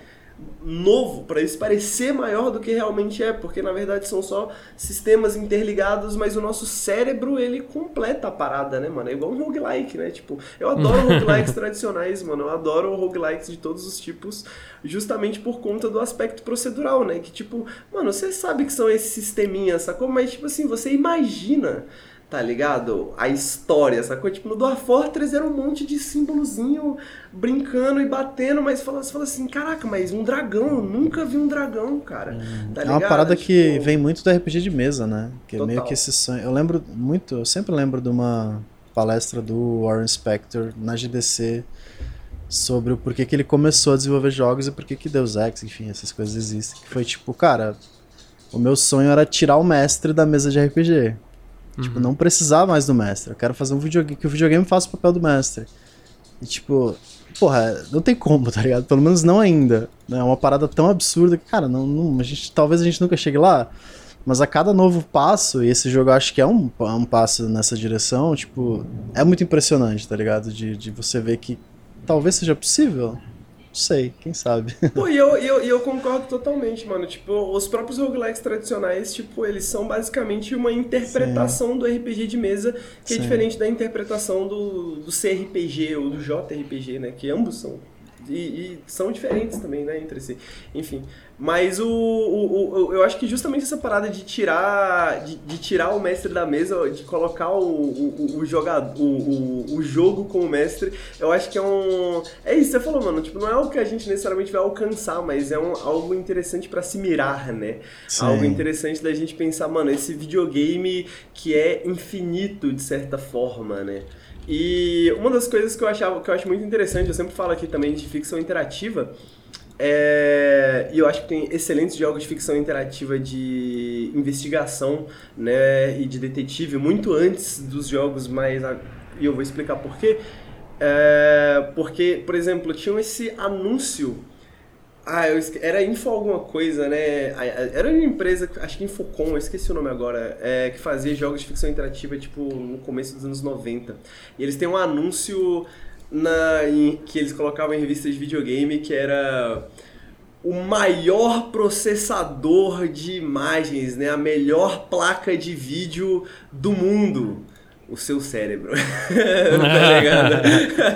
novo, para isso parecer maior do que realmente é, porque na verdade são só sistemas interligados, mas o nosso cérebro ele completa a parada, né, mano? É igual um roguelike, né? Tipo, eu adoro roguelikes tradicionais, mano. Eu adoro roguelikes de todos os tipos, justamente por conta do aspecto procedural, né? Que tipo, mano, você sabe que são esses sisteminhas, sacou? Mas tipo assim, você imagina tá ligado? A história, sacou? Tipo, no Dwarf Fortress era um monte de símbolozinho brincando e batendo, mas fala, você fala assim, caraca, mas um dragão, eu nunca vi um dragão, cara. Hum. Tá é uma parada tipo... que vem muito do RPG de mesa, né? Que é meio que esse sonho. Eu lembro muito, eu sempre lembro de uma palestra do Warren Spector na GDC sobre o porquê que ele começou a desenvolver jogos e porquê que Deus Ex, enfim, essas coisas existem. Que foi tipo, cara, o meu sonho era tirar o mestre da mesa de RPG. Tipo, uhum. Tipo, não precisar mais do mestre. Eu quero fazer um videogame que o videogame faça o papel do mestre. E tipo, porra, não tem como, tá ligado? Pelo menos não ainda. Né? É uma parada tão absurda que, cara, não, não, a gente, talvez a gente nunca chegue lá. Mas a cada novo passo, e esse jogo eu acho que é um, um passo nessa direção, tipo, é muito impressionante, tá ligado? De, de você ver que talvez seja possível sei, quem sabe. Pô, e eu, eu, eu concordo totalmente, mano. Tipo, os próprios roguelikes tradicionais, tipo, eles são basicamente uma interpretação Sim. do RPG de mesa, que é Sim. é diferente da interpretação do, do CRPG ou do JRPG, né? Que ambos são. E, e são diferentes também, né, entre si. Enfim. Mas o, o, o, eu acho que justamente essa parada de tirar de, de tirar o mestre da mesa, de colocar o, o, o, jogador, o, o, o jogo como mestre, eu acho que é um. É isso, você falou, mano. Tipo, não é algo que a gente necessariamente vai alcançar, mas é um, algo interessante para se mirar, né? Sim. Algo interessante da gente pensar, mano, esse videogame que é infinito de certa forma, né? E uma das coisas que eu achava que eu acho muito interessante, eu sempre falo aqui também de ficção interativa é, e eu acho que tem excelentes jogos de ficção interativa de investigação né, e de detetive muito antes dos jogos mais. E eu vou explicar por quê. É, porque, por exemplo, tinha esse anúncio. Ah, eu esque... era Info alguma coisa, né? Era uma empresa, acho que Infocom, eu esqueci o nome agora, é, que fazia jogos de ficção interativa, tipo, no começo dos anos 90. E eles têm um anúncio na, em, que eles colocavam em revistas de videogame que era o maior processador de imagens, né? a melhor placa de vídeo do mundo o seu cérebro. tá ligado?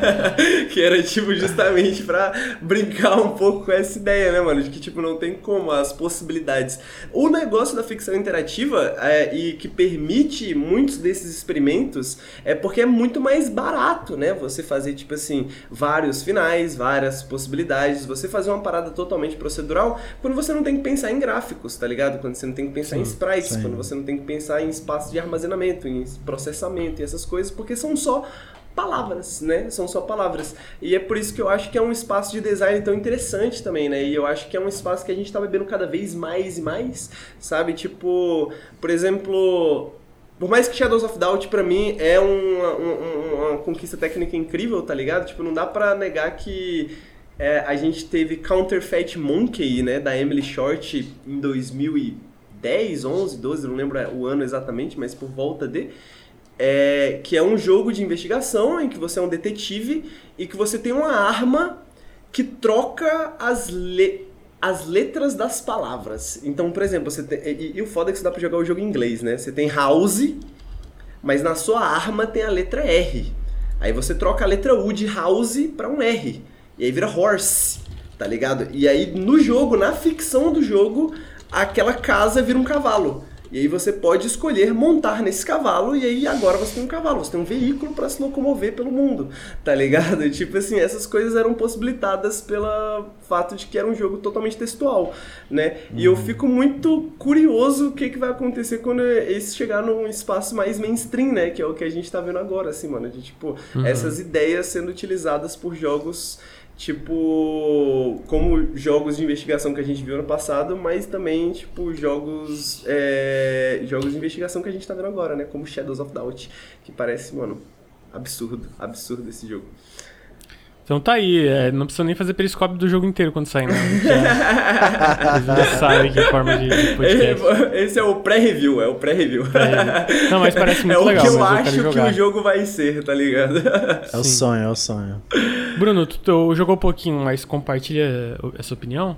que era tipo justamente pra brincar um pouco com essa ideia, né, mano? De que tipo não tem como as possibilidades. O negócio da ficção interativa é, e que permite muitos desses experimentos é porque é muito mais barato, né? Você fazer tipo assim vários finais, várias possibilidades, você fazer uma parada totalmente procedural quando você não tem que pensar em gráficos, tá ligado? Quando você não tem que pensar sim, em sprites, sim. quando você não tem que pensar em espaço de armazenamento, em processamento e essas coisas, porque são só palavras, né? São só palavras. E é por isso que eu acho que é um espaço de design tão interessante também, né? E eu acho que é um espaço que a gente tá bebendo cada vez mais e mais, sabe? Tipo, por exemplo, por mais que Shadows of Doubt pra mim é uma, uma, uma conquista técnica incrível, tá ligado? Tipo, não dá pra negar que é, a gente teve Counterfeit Monkey, né, da Emily Short em 2010, 11, 12, não lembro o ano exatamente, mas por volta de é, que é um jogo de investigação em que você é um detetive e que você tem uma arma que troca as, le as letras das palavras. Então, por exemplo, você tem, e, e, o foda é que você dá pra jogar o jogo em inglês, né? Você tem house, mas na sua arma tem a letra R. Aí você troca a letra U de house para um R. E aí vira horse, tá ligado? E aí no jogo, na ficção do jogo, aquela casa vira um cavalo. E aí você pode escolher montar nesse cavalo e aí agora você tem um cavalo, você tem um veículo para se locomover pelo mundo, tá ligado? Tipo assim, essas coisas eram possibilitadas pelo fato de que era um jogo totalmente textual, né? Uhum. E eu uhum. fico muito curioso o que, que vai acontecer quando esse chegar num espaço mais mainstream, né? Que é o que a gente tá vendo agora, assim, mano, de tipo, uhum. essas ideias sendo utilizadas por jogos tipo como jogos de investigação que a gente viu no passado, mas também tipo jogos é, jogos de investigação que a gente tá vendo agora, né? Como Shadows of Doubt, que parece, mano, absurdo, absurdo esse jogo. Então tá aí, é, não precisa nem fazer periscópio do jogo inteiro quando sair, né? Já, já sabe que forma de, de podcast. Esse é o pré-review, é o pré-review. Pré não, mas parece muito é legal. É o que eu acho eu que o jogo vai ser, tá ligado? É o sonho, é o sonho. Bruno, tu, tu jogou um pouquinho, mas compartilha essa opinião?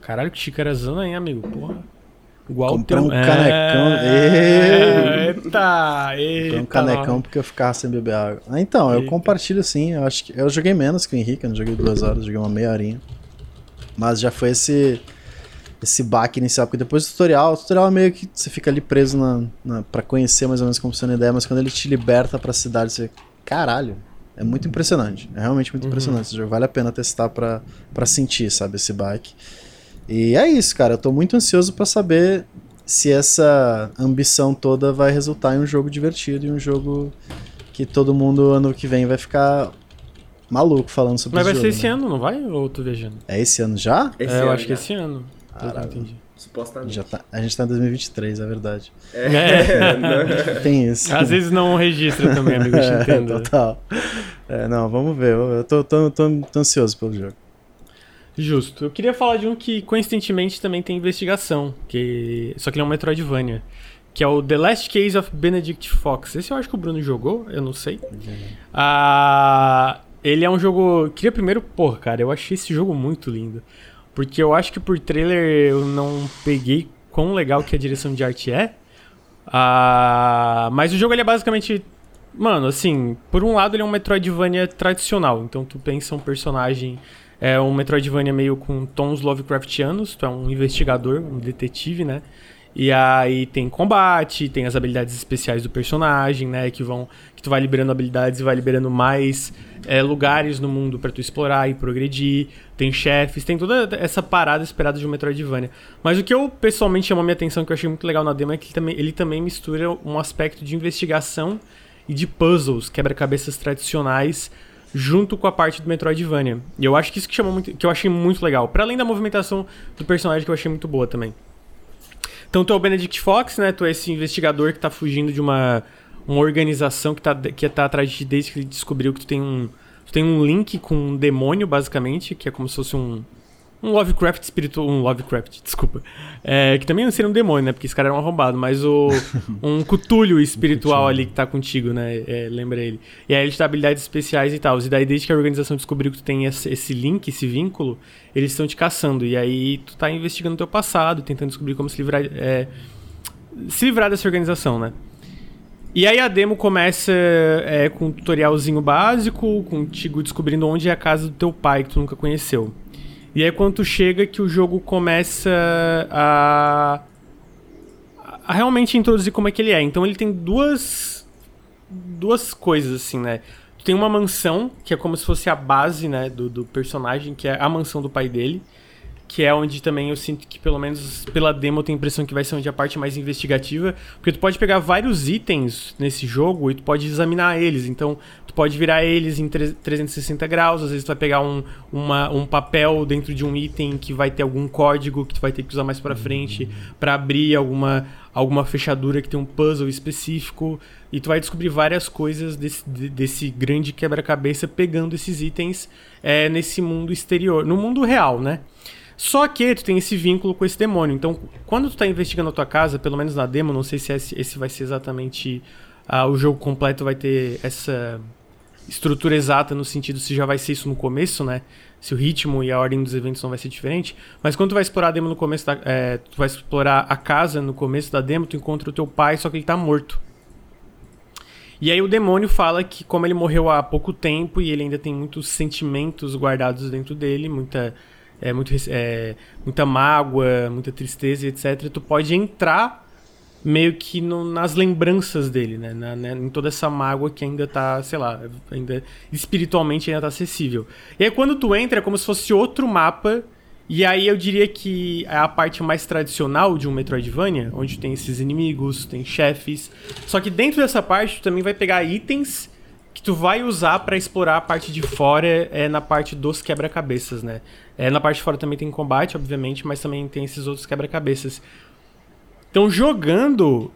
Caralho, que xícarazão hein, amigo? Porra. Igual Comprei teu... um canecão. É... Eita, eita. um canecão porque eu ficava sem beber água. Ah, então, eita. eu compartilho sim. Eu acho que eu joguei menos que o Henrique, eu não joguei duas horas, joguei uma meia horinha. Mas já foi esse esse baque inicial, porque depois do tutorial, o tutorial é meio que você fica ali preso na, na para conhecer mais ou menos como funciona a ideia, mas quando ele te liberta para a cidade, você caralho, é muito impressionante. É realmente muito uhum. impressionante. Vale a pena testar para sentir, sabe, esse baque. E é isso, cara. Eu tô muito ansioso para saber se essa ambição toda vai resultar em um jogo divertido e um jogo que todo mundo ano que vem vai ficar maluco falando sobre Mas vai jogo, ser esse né? ano, não vai? Ou tô viajando? É esse ano já? Esse é, ano eu acho já. que esse ano. Caralho. Entendi. Supostamente. Já tá, a gente tá em 2023, é verdade. É. é. Tem isso. Às vezes não registra também, amigo, é. Total. É, não, vamos ver. Eu tô, tô, tô, tô ansioso pelo jogo. Justo. Eu queria falar de um que, coincidentemente, também tem investigação, que só que ele é um Metroidvania, que é o The Last Case of Benedict Fox. Esse eu acho que o Bruno jogou, eu não sei. Uhum. Ah, ele é um jogo... Queria primeiro... Porra, cara, eu achei esse jogo muito lindo. Porque eu acho que por trailer eu não peguei quão legal que a direção de arte é. Ah, mas o jogo ele é basicamente. Mano, assim, por um lado ele é um Metroidvania tradicional. Então tu pensa um personagem. É um Metroidvania meio com tons Lovecraftianos. Tu é um investigador, um detetive, né? E aí tem combate, tem as habilidades especiais do personagem, né? Que vão. Que tu vai liberando habilidades e vai liberando mais é, lugares no mundo para tu explorar e progredir. Tem chefes, tem toda essa parada esperada de um Metroidvania. Mas o que eu pessoalmente chamou minha atenção, que eu achei muito legal na demo, é que ele também, ele também mistura um aspecto de investigação e de puzzles, quebra-cabeças tradicionais junto com a parte do Metroidvania. E eu acho que isso que chamou muito, que eu achei muito legal. Para além da movimentação do personagem que eu achei muito boa também. Então tu é o Benedict Fox, né? Tu é esse investigador que tá fugindo de uma, uma organização que tá, que tá atrás de ti desde que ele descobriu que tu tem um. Tu tem um link com um demônio, basicamente, que é como se fosse um. Um Lovecraft espiritual. Um Lovecraft, desculpa. É, que também não seria um demônio, né? Porque esse cara era um arrombado, mas o. um cutulho espiritual ali que tá contigo, né? É, lembra ele. E aí ele te dá habilidades especiais e tal. E daí, desde que a organização descobriu que tu tem esse, esse link, esse vínculo, eles estão te caçando. E aí tu tá investigando o teu passado, tentando descobrir como se livrar. É, se livrar dessa organização, né? E aí a demo começa é, com um tutorialzinho básico, contigo descobrindo onde é a casa do teu pai que tu nunca conheceu. E aí quando tu chega que o jogo começa a, a realmente introduzir como é que ele é. Então ele tem duas duas coisas assim, né? Tu tem uma mansão, que é como se fosse a base, né, do, do personagem, que é a mansão do pai dele que é onde também eu sinto que, pelo menos pela demo, eu tenho a impressão que vai ser onde a parte mais investigativa. Porque tu pode pegar vários itens nesse jogo e tu pode examinar eles. Então, tu pode virar eles em 360 graus. Às vezes, tu vai pegar um, uma, um papel dentro de um item que vai ter algum código que tu vai ter que usar mais pra frente para abrir alguma, alguma fechadura que tem um puzzle específico. E tu vai descobrir várias coisas desse, desse grande quebra-cabeça pegando esses itens é, nesse mundo exterior, no mundo real, né? Só que tu tem esse vínculo com esse demônio. Então, quando tu tá investigando a tua casa, pelo menos na demo, não sei se esse, esse vai ser exatamente. Uh, o jogo completo vai ter essa estrutura exata no sentido se já vai ser isso no começo, né? Se o ritmo e a ordem dos eventos não vai ser diferente. Mas quando tu vai explorar a demo no começo da, é, tu vai explorar a casa no começo da demo, tu encontra o teu pai, só que ele tá morto. E aí o demônio fala que como ele morreu há pouco tempo e ele ainda tem muitos sentimentos guardados dentro dele, muita é, muito, é, muita mágoa, muita tristeza, etc., tu pode entrar meio que no, nas lembranças dele, né? Na, né? Em toda essa mágoa que ainda tá, sei lá, ainda espiritualmente ainda tá acessível. E aí quando tu entra é como se fosse outro mapa. E aí eu diria que é a parte mais tradicional de um Metroidvania, onde tem esses inimigos, tem chefes. Só que dentro dessa parte tu também vai pegar itens que tu vai usar para explorar a parte de fora é na parte dos quebra-cabeças, né? É, na parte de fora também tem combate, obviamente, mas também tem esses outros quebra-cabeças. Então, jogando,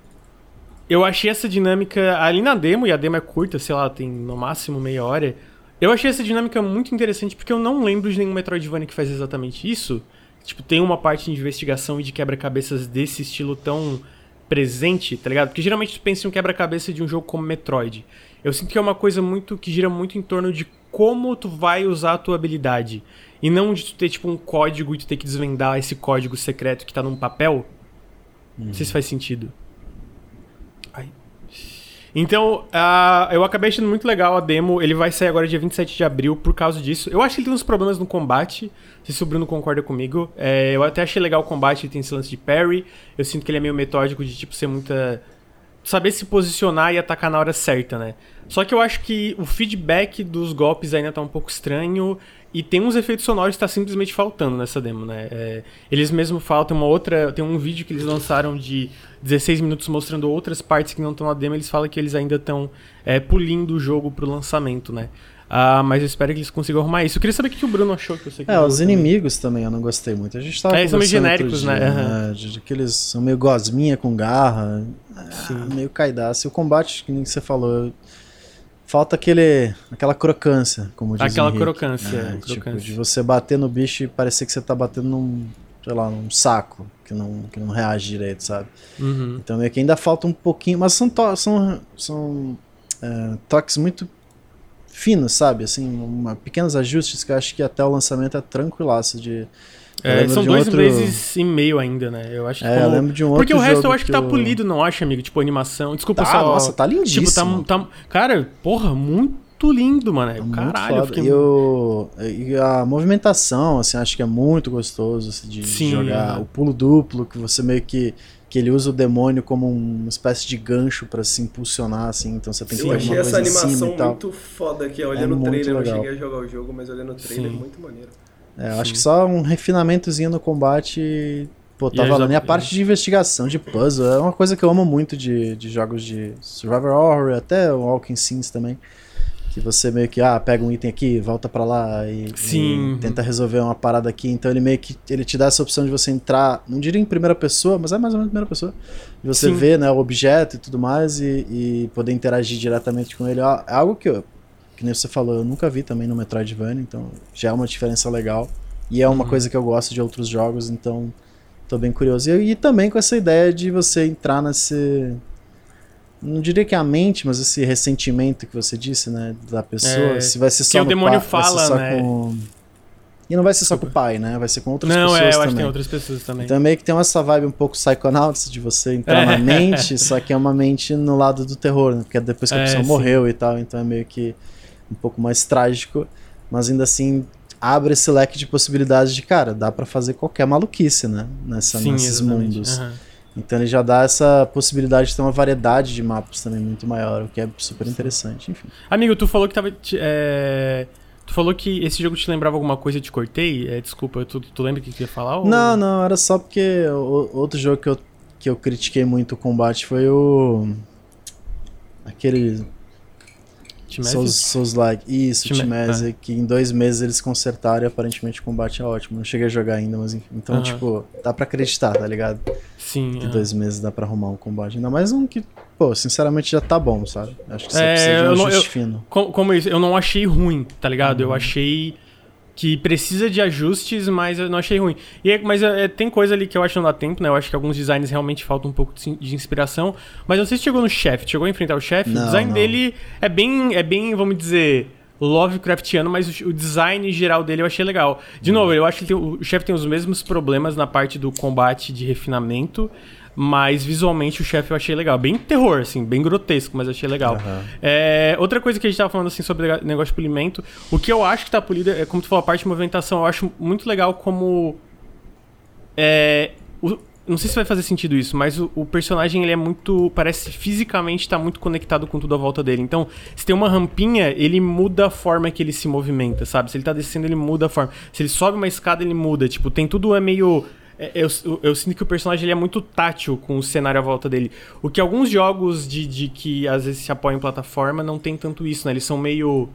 eu achei essa dinâmica ali na demo, e a demo é curta, sei lá, tem no máximo meia hora. Eu achei essa dinâmica muito interessante porque eu não lembro de nenhum Metroidvania que faz exatamente isso. Tipo, tem uma parte de investigação e de quebra-cabeças desse estilo tão presente, tá ligado? Porque geralmente tu pensa em um quebra-cabeça de um jogo como Metroid. Eu sinto que é uma coisa muito que gira muito em torno de como tu vai usar a tua habilidade. E não de tu ter, tipo, um código e tu ter que desvendar esse código secreto que tá num papel. Não sei se faz sentido. Ai. Então, uh, eu acabei achando muito legal a demo. Ele vai sair agora dia 27 de abril por causa disso. Eu acho que ele tem uns problemas no combate. Se o Bruno concorda comigo. É, eu até achei legal o combate, ele tem esse lance de parry. Eu sinto que ele é meio metódico de, tipo, ser muita saber se posicionar e atacar na hora certa, né? Só que eu acho que o feedback dos golpes ainda tá um pouco estranho e tem uns efeitos sonoros que tá simplesmente faltando nessa demo, né? É, eles mesmo faltam uma outra. Tem um vídeo que eles lançaram de 16 minutos mostrando outras partes que não estão na demo. Eles falam que eles ainda estão é, pulindo o jogo pro lançamento, né? Ah, mas eu espero que eles consigam arrumar isso. Eu queria saber o que o Bruno achou que você É, os também. inimigos também eu não gostei muito. A gente tava é, são meio genéricos, dia, né? né? De, que eles são meio gosminha com garra, é, meio caidaço. E o combate, que nem você falou, Falta aquele, aquela crocância, como diz Aquela crocância, é, tipo, crocância. de você bater no bicho e parecer que você tá batendo num, sei lá, num saco que não, que não reage direito, sabe? Uhum. Então é que ainda falta um pouquinho, mas são, são, são é, toques muito finos, sabe? Assim, uma, pequenos ajustes que eu acho que até o lançamento é tranquilaço de é, são dois outro... meses e meio ainda, né? Eu acho que. É, como... eu lembro de um outro Porque o resto eu acho que, que tá polido, não acho, amigo? Tipo, animação. Desculpa tá, só. Nossa, tá lindíssimo. Tipo, tá, tá... Cara, porra, muito lindo, mano. É Caralho, eu fiquei... e, o... e a movimentação, assim, acho que é muito gostoso assim, de, de jogar. O pulo duplo, que você meio que que ele usa o demônio como uma espécie de gancho para se impulsionar, assim, então você tem que Eu achei essa animação muito foda aqui, olhando é o trailer, eu não cheguei a jogar o jogo, mas olhando o trailer, Sim. muito maneiro. É, eu acho que só um refinamentozinho no combate. Pô, tá valendo. E a parte de investigação, de puzzle, é uma coisa que eu amo muito de, de jogos de Survivor Horror, até o Walking Sims também. Que você meio que, ah, pega um item aqui, volta para lá e, e, tenta resolver uma parada aqui. Então ele meio que ele te dá essa opção de você entrar, não diria em primeira pessoa, mas é mais ou menos em primeira pessoa. De você Sim. ver né, o objeto e tudo mais e, e poder interagir diretamente com ele. É algo que eu, que nem você falou, eu nunca vi também no Metroidvania, então já é uma diferença legal. E é uma uhum. coisa que eu gosto de outros jogos, então tô bem curioso. E, e, também com essa ideia de você entrar nesse. Não diria que é a mente, mas esse ressentimento que você disse, né? Da pessoa. É, se vai ser só. Que o demônio fala, né? Com... E não vai ser só com o pai, né? Vai ser com outras não, pessoas é, eu também. acho que tem outras pessoas também. Então meio que tem essa vibe um pouco Psychonauts de você entrar é. na mente, só que é uma mente no lado do terror, né? Porque é depois que a é, pessoa morreu e tal, então é meio que um pouco mais trágico, mas ainda assim abre esse leque de possibilidades de, cara, dá para fazer qualquer maluquice, né? Nessa, Sim, nesses exatamente. mundos. Uhum. Então ele já dá essa possibilidade de ter uma variedade de mapas também muito maior, o que é super interessante, enfim. Amigo, tu falou que tava. É... Tu falou que esse jogo te lembrava alguma coisa e te cortei? É, desculpa, tu, tu lembra o que tu ia falar? Ou... Não, não, era só porque o, outro jogo que eu, que eu critiquei muito o combate foi o. Aquele Souls, Souls like. Isso, Timese, ah. que em dois meses eles consertaram e aparentemente o combate é ótimo. Não cheguei a jogar ainda, mas enfim. Então, uh -huh. tipo, dá pra acreditar, tá ligado? Sim. Que -huh. dois meses dá pra arrumar um combate. Ainda mais um que, pô, sinceramente já tá bom, sabe? Acho que você é, precisa de um ajuste eu, fino. Como, como isso, eu não achei ruim, tá ligado? Eu uhum. achei que precisa de ajustes, mas eu não achei ruim. E é, mas é, tem coisa ali que eu acho que não dá tempo, né? Eu acho que alguns designs realmente faltam um pouco de inspiração. Mas não sei se chegou no chefe. Chegou a enfrentar o chefe? O design não. dele é bem, é bem, vamos dizer, Lovecraftiano, mas o, o design geral dele eu achei legal. De hum. novo, eu acho que tem, o chefe tem os mesmos problemas na parte do combate de refinamento. Mas visualmente o chefe eu achei legal. Bem terror, assim, bem grotesco, mas achei legal. Uhum. É, outra coisa que a gente tava falando assim sobre negócio de polimento, o que eu acho que tá polido é, como tu falou, a parte de movimentação, eu acho muito legal como. É, o, não sei se vai fazer sentido isso, mas o, o, personagem ele é muito. Parece fisicamente estar tá muito conectado com tudo à volta dele. Então, se tem uma rampinha, ele muda a forma que ele se movimenta, sabe? Se ele tá descendo, ele muda a forma. Se ele sobe uma escada, ele muda. Tipo, tem tudo é meio eu, eu, eu, sinto que o personagem ele é muito tátil com o cenário à volta dele. O que alguns jogos de, de que às vezes se apoiam em plataforma não tem tanto isso, né? Eles são meio.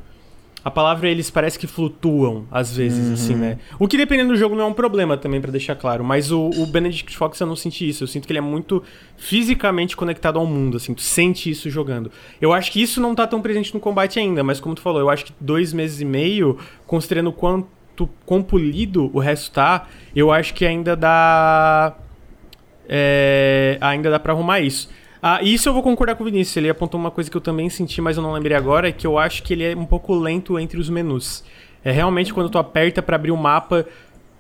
A palavra eles parece que flutuam, às vezes, uhum. assim, né? O que dependendo do jogo não é um problema também, para deixar claro. Mas o, o, Benedict Fox eu não senti isso. Eu sinto que ele é muito fisicamente conectado ao mundo, assim. Tu sente isso jogando. Eu acho que isso não tá tão presente no combate ainda, mas como tu falou, eu acho que dois meses e meio, considerando o quanto quão polido o resto tá, eu acho que ainda dá. É, ainda dá pra arrumar isso. Ah, isso eu vou concordar com o Vinícius. Ele apontou uma coisa que eu também senti, mas eu não lembrei agora, é que eu acho que ele é um pouco lento entre os menus. É realmente quando tu aperta para abrir o mapa,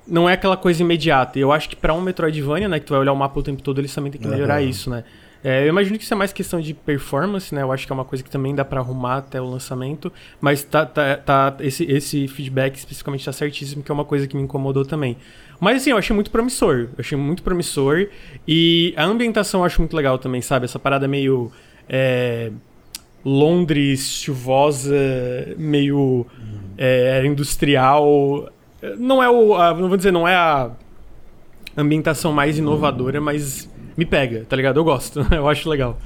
não é aquela coisa imediata. Eu acho que para um Metroidvania, né, que tu vai olhar o mapa o tempo todo, eles também tem que melhorar uhum. isso, né? É, eu imagino que isso é mais questão de performance, né? Eu acho que é uma coisa que também dá para arrumar até o lançamento, mas tá, tá, tá esse, esse feedback especificamente tá certíssimo, que é uma coisa que me incomodou também. Mas assim, eu achei muito promissor. Eu achei muito promissor. E a ambientação eu acho muito legal também, sabe? Essa parada meio. É, Londres chuvosa, meio é, industrial. Não é o. A, não vou dizer, não é a ambientação mais inovadora, mas me pega, tá ligado? Eu gosto, eu acho legal.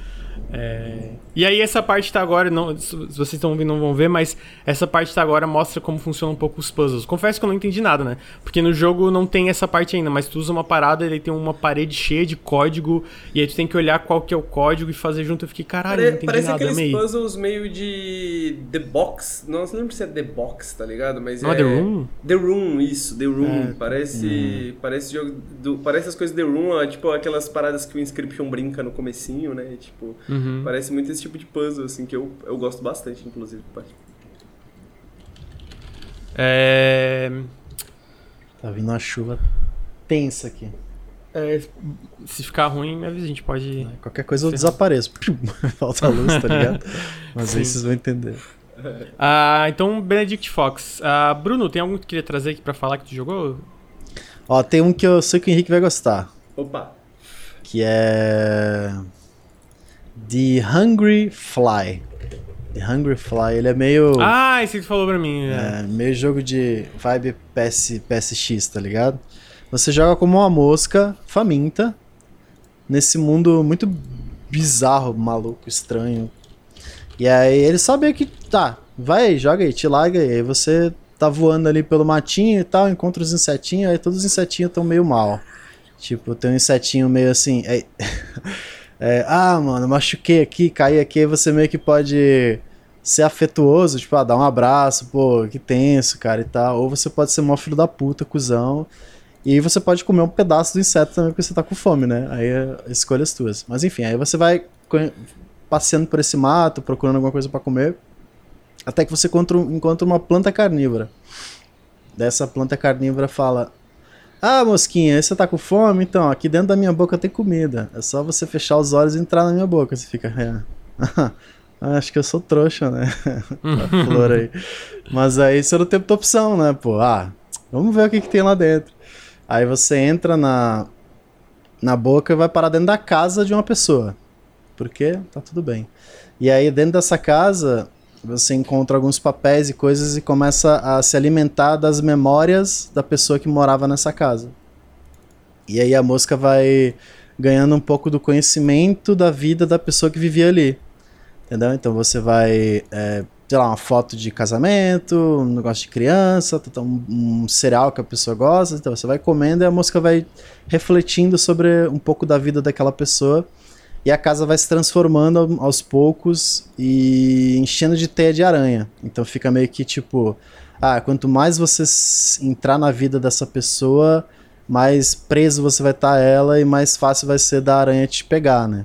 É... E aí essa parte tá agora, não, se vocês estão ouvindo não vão ver, mas essa parte tá agora mostra como funciona um pouco os puzzles. Confesso que eu não entendi nada, né? Porque no jogo não tem essa parte ainda, mas tu usa uma parada, ele tem uma parede cheia de código, e aí tu tem que olhar qual que é o código e fazer junto. Eu fiquei, caralho, Pare, não entendi parece nada. Parece aqueles meio... puzzles meio de The Box, não, não lembro se é The Box, tá ligado? Mas não é... The Room? The Room, isso, The Room. É. Parece, hum. parece jogo do, parece as coisas The Room, tipo aquelas paradas que o Inscription brinca no comecinho, né? Tipo, uhum. parece muito esse tipo de puzzle, assim, que eu, eu gosto bastante, inclusive. É... Tá vindo uma chuva tensa aqui. É, se ficar ruim, me avisa, a gente pode. É, qualquer coisa eu desapareço. Falta luz, tá ligado? Mas Sim. aí vocês vão entender. Ah, então, Benedict Fox. Ah, Bruno, tem algum que tu queria trazer aqui pra falar que tu jogou? Ó, tem um que eu sei que o Henrique vai gostar. Opa! Que é. The Hungry Fly. The Hungry Fly, ele é meio. Ah, esse que tu falou pra mim. É, é meio jogo de vibe PS, PSX, tá ligado? Você joga como uma mosca faminta nesse mundo muito bizarro, maluco, estranho. E aí ele sabe que tá, vai, joga aí, te larga aí. Aí você tá voando ali pelo matinho e tal, encontra os insetinhos, aí todos os insetinhos estão meio mal. Tipo, tem um insetinho meio assim. É... é, ah, mano, machuquei aqui, caí aqui, você meio que pode ser afetuoso, tipo, ah, dar um abraço, pô, que tenso, cara, e tal. Ou você pode ser mó filho da puta, cuzão. E você pode comer um pedaço do inseto também porque você tá com fome, né? Aí é escolhas tuas. Mas enfim, aí você vai passeando por esse mato, procurando alguma coisa para comer, até que você encontra, uma planta carnívora. Dessa planta carnívora fala: ah, mosquinha, você tá com fome? Então, aqui dentro da minha boca tem comida. É só você fechar os olhos e entrar na minha boca. Você fica, é. Acho que eu sou trouxa, né? a flor aí. Mas aí você não tem opção, né? Pô, ah, vamos ver o que, que tem lá dentro. Aí você entra na, na boca e vai parar dentro da casa de uma pessoa. Porque tá tudo bem. E aí, dentro dessa casa, você encontra alguns papéis e coisas e começa a se alimentar das memórias da pessoa que morava nessa casa. E aí a mosca vai ganhando um pouco do conhecimento da vida da pessoa que vivia ali. Entendeu? Então você vai, é, sei lá, uma foto de casamento, um negócio de criança, tá, tá, um, um cereal que a pessoa gosta. Então você vai comendo e a mosca vai refletindo sobre um pouco da vida daquela pessoa e a casa vai se transformando aos poucos e enchendo de teia de aranha. Então fica meio que tipo, ah, quanto mais você entrar na vida dessa pessoa, mais preso você vai estar tá ela e mais fácil vai ser da aranha te pegar, né?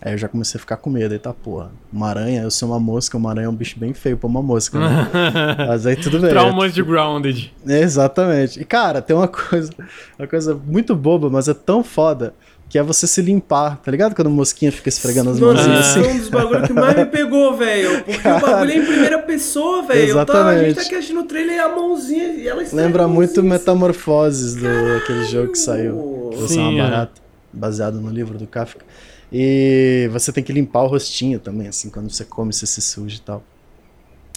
Aí eu já comecei a ficar com medo, aí tá, porra, uma aranha, eu sou uma mosca, uma aranha é um bicho bem feio pra uma mosca, né? Mas aí tudo bem. Traumas de grounded. Exatamente. E cara, tem uma coisa, uma coisa muito boba, mas é tão foda que é você se limpar, tá ligado? Quando a mosquinha fica esfregando as mãozinhas assim. é um dos bagulhos que mais me pegou, velho. Porque Cara, o bagulho é em primeira pessoa, velho. Exatamente. Tá, a gente tá aqui assistindo o trailer e a mãozinha e ela Lembra muito Metamorfoses, do aquele jogo que saiu. Você é uma barata, baseado no livro do Kafka. E você tem que limpar o rostinho também, assim, quando você come, você se suja e tal.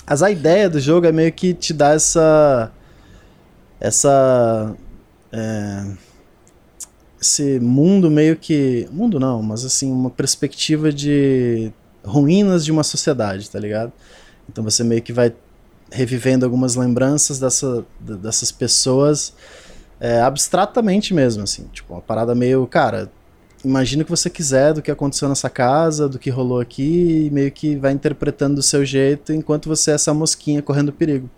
Mas a ideia do jogo é meio que te dar essa... Essa... É, esse mundo meio que. Mundo não, mas assim, uma perspectiva de ruínas de uma sociedade, tá ligado? Então você meio que vai revivendo algumas lembranças dessa, dessas pessoas é, abstratamente mesmo, assim. Tipo, uma parada meio. Cara, imagina o que você quiser do que aconteceu nessa casa, do que rolou aqui, e meio que vai interpretando do seu jeito enquanto você é essa mosquinha correndo perigo.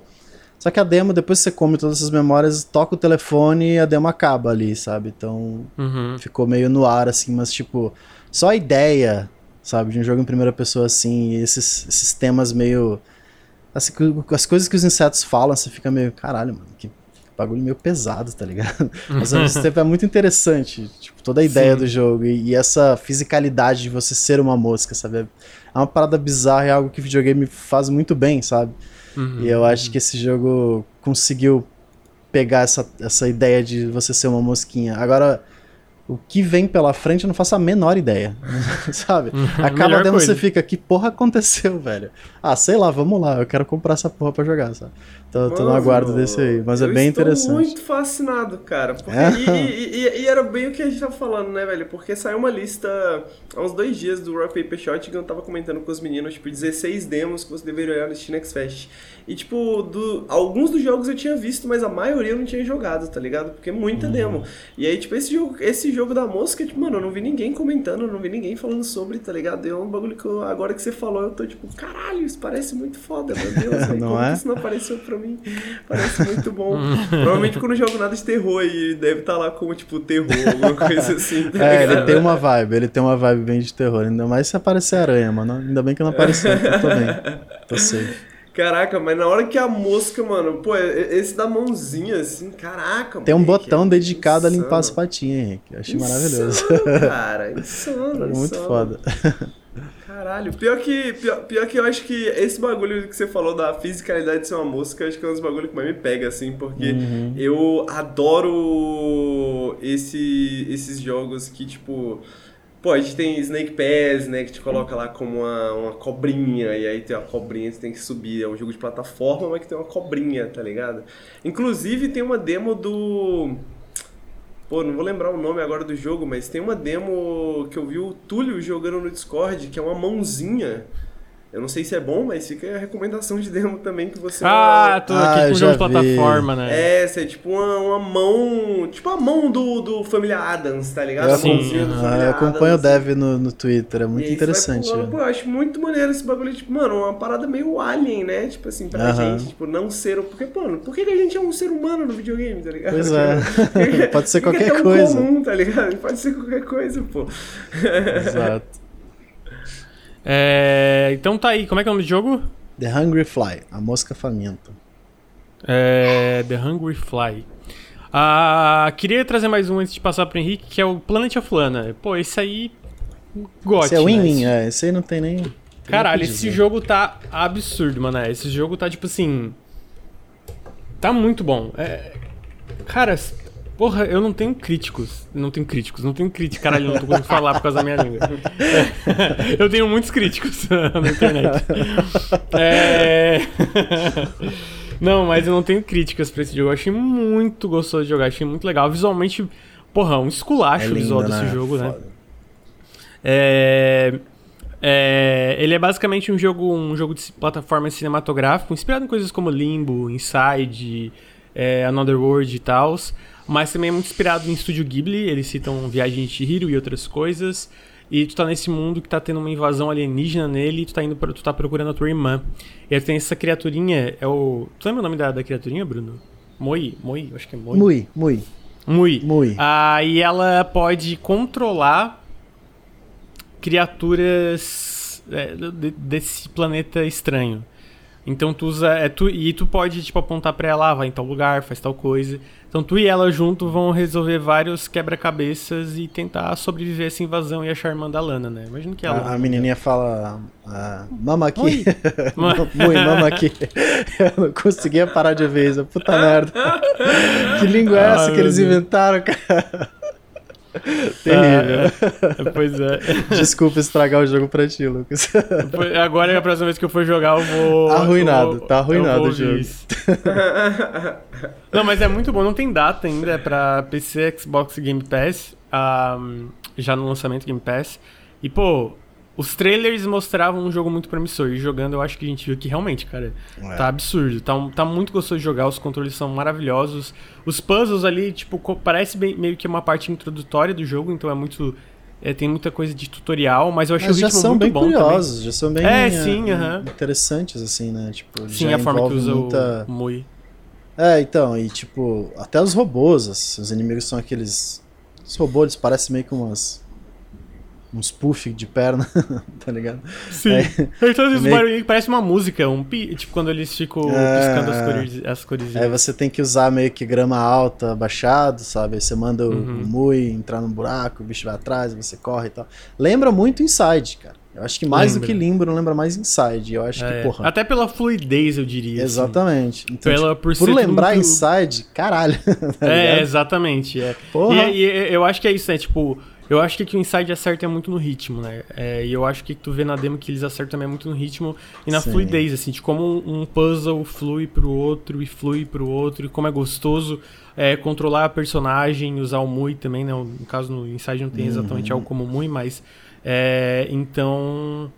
Só que a demo, depois que você come todas essas memórias, toca o telefone e a demo acaba ali, sabe? Então uhum. ficou meio no ar, assim, mas tipo, só a ideia sabe? De um jogo em primeira pessoa assim, esses, esses temas meio. Assim, as coisas que os insetos falam, você fica meio, caralho, mano, que bagulho meio pesado, tá ligado? Mas ao mesmo tempo é muito interessante, tipo, toda a ideia Sim. do jogo e, e, essa fisicalidade de você ser uma mosca, sabe? É uma parada bizarra, é algo que o videogame faz muito bem, sabe? Uhum, e eu acho uhum. que esse jogo conseguiu pegar essa, essa ideia de você ser uma mosquinha. Agora, o que vem pela frente eu não faço a menor ideia. sabe? Acaba dentro você fica, que porra aconteceu, velho? Ah, sei lá, vamos lá, eu quero comprar essa porra pra jogar, sabe? Tô, tô no aguardo desse aí, mas é bem interessante. Eu muito fascinado, cara. Porque, é? e, e, e, era bem o que a gente tava falando, né, velho? Porque saiu uma lista há uns dois dias do Rock Paper Shot que eu tava comentando com os meninos, tipo, 16 demos que você deveria olhar no Steam Next Fest. E, tipo, do, alguns dos jogos eu tinha visto, mas a maioria eu não tinha jogado, tá ligado? Porque é muita uhum. demo. E aí, tipo, esse jogo, esse jogo da mosca, tipo, mano, eu não vi ninguém comentando, eu não vi ninguém falando sobre, tá ligado? É um bagulho que eu, agora que você falou, eu tô tipo, caralho, isso parece muito foda, meu Deus. não como é? isso não apareceu pra mim? Parece muito bom. Provavelmente quando eu jogo nada de terror aí, deve estar tá lá como, tipo, terror, alguma coisa assim. Tá é, ele tem uma vibe, ele tem uma vibe bem de terror. Ainda mais se aparecer aranha, mano. Ainda bem que não apareceu, eu tô bem. Tô safe. Caraca, mas na hora que a mosca, mano, pô, esse da mãozinha, assim, caraca. Tem um botão é dedicado insano. a limpar as patinhas, Henrique. Eu achei insano, maravilhoso. Cara, insano. Muito insano. foda. Caralho, pior que, pior, pior, que eu acho que esse bagulho que você falou da fisicalidade de ser uma mosca, acho que é um dos bagulhos que mais me pega, assim, porque uhum. eu adoro esse, esses jogos que, tipo Pô, a gente tem Snake Pass, né, que te coloca lá como uma, uma cobrinha, e aí tem uma cobrinha que você tem que subir. É um jogo de plataforma, mas que tem uma cobrinha, tá ligado? Inclusive tem uma demo do. Pô, não vou lembrar o nome agora do jogo, mas tem uma demo que eu vi o Túlio jogando no Discord, que é uma mãozinha eu não sei se é bom, mas fica a recomendação de demo também que você. Ah, tô aqui ah, com jogo de plataforma, né? É, você é tipo uma, uma mão. Tipo a mão do, do Família Adams, tá ligado? Eu, Sim, eu acompanho Adams, o Dev no, no Twitter, é muito interessante. Pulando, pô, eu acho muito maneiro esse bagulho, tipo, mano, uma parada meio alien, né? Tipo assim, pra uh -huh. gente, tipo, não ser. Porque, mano, por que a gente é um ser humano no videogame, tá ligado? Pois é. Pode ser qualquer é coisa. Comum, tá ligado? Pode ser qualquer coisa, pô. Exato. É, então tá aí, como é que é o nome do jogo? The Hungry Fly, a mosca faminta. É, The Hungry Fly. Ah, queria trazer mais um antes de passar pro Henrique, que é o Planet of Lana. Pô, esse aí. Gote, esse é win-win, né? é. Esse aí não tem nem. Caralho, esse jogo tá absurdo, mano. Esse jogo tá tipo assim. Tá muito bom. É, cara, Porra, eu não tenho críticos. Não tenho críticos, não tenho críticos. Caralho, não tô conseguindo falar por causa da minha língua. É, eu tenho muitos críticos na internet. É... não, mas eu não tenho críticas pra esse jogo. Eu achei muito gostoso de jogar, achei muito legal. Visualmente, porra, um esculacho é lindo, visual desse né? jogo, né? É... É, ele é basicamente um jogo, um jogo de plataforma cinematográfico, inspirado em coisas como Limbo, Inside, é, Another World e tal. Mas também é muito inspirado em Estúdio Ghibli, eles citam Viagem de Chihiro e outras coisas. E tu tá nesse mundo que tá tendo uma invasão alienígena nele e tu tá indo pra, tu tá procurando a tua irmã. E aí tem essa criaturinha, é o. Tu lembra o nome da, da criaturinha, Bruno? Moi, Moi, acho que é Moi. Mui, Mui. Mui. Mui. Ah, e ela pode controlar criaturas é, desse planeta estranho. Então tu usa. É, tu, e tu pode, tipo, apontar pra ela, ah, vai em tal lugar, faz tal coisa. Então tu e ela junto vão resolver vários quebra-cabeças e tentar sobreviver a essa invasão e achar a irmã da Lana, né? Imagina que ela. A, a menininha fala. Ah, mama aqui. Mui, mama aqui. Eu não conseguia parar de isso. Puta merda. que língua é essa que eles inventaram, cara? Terrível. Ah, pois é. Desculpa estragar o jogo pra ti, Lucas. Agora, a próxima vez que eu for jogar, eu vou. Arruinado, tá arruinado o jogo. não, mas é muito bom. Não tem data ainda é pra PC, Xbox Game Pass. Um, já no lançamento Game Pass. E, pô, os trailers mostravam um jogo muito promissor. E jogando, eu acho que a gente viu que realmente, cara, é. tá absurdo. Tá, tá muito gostoso de jogar. Os controles são maravilhosos. Os puzzles ali, tipo, parece bem, meio que uma parte introdutória do jogo. Então é muito. É, tem muita coisa de tutorial, mas eu achei mas o ritmo muito bom curiosos, também. Já são bem é, sim, uh -huh. interessantes, assim, né? Tipo, sim, a forma que usa muita... o Mui. É, então, e tipo, até os robôs, os inimigos são aqueles. Os robôs parecem meio que umas uns puff de perna, tá ligado? Sim. Aí, então, meio... parece uma música, um pi, tipo quando eles ficam é, piscando as cores, as cores. Aí você tem que usar meio que grama alta, baixado, sabe? Aí você manda uhum. o Mui entrar num buraco, o bicho vai atrás, você corre e tal. Lembra muito Inside, cara. Eu acho que mais lembra. do que Limbo, lembra mais Inside. Eu acho é, que, porra. Até pela fluidez, eu diria. Assim. Exatamente. Assim. Então, pela, tipo, por, por lembrar muito... Inside, caralho. tá é, exatamente. É. Porra. E, e, eu acho que é isso, né? Tipo, eu acho que, que o Inside acerta é muito no ritmo, né? É, e eu acho que tu vê na demo que eles acertam também muito no ritmo e na Sim. fluidez, assim, de como um, um, puzzle flui pro outro e flui pro outro, e como é gostoso é, controlar a personagem, usar o Mui também, né? No caso, no Inside não tem exatamente uhum. algo como Mui, mas é, então.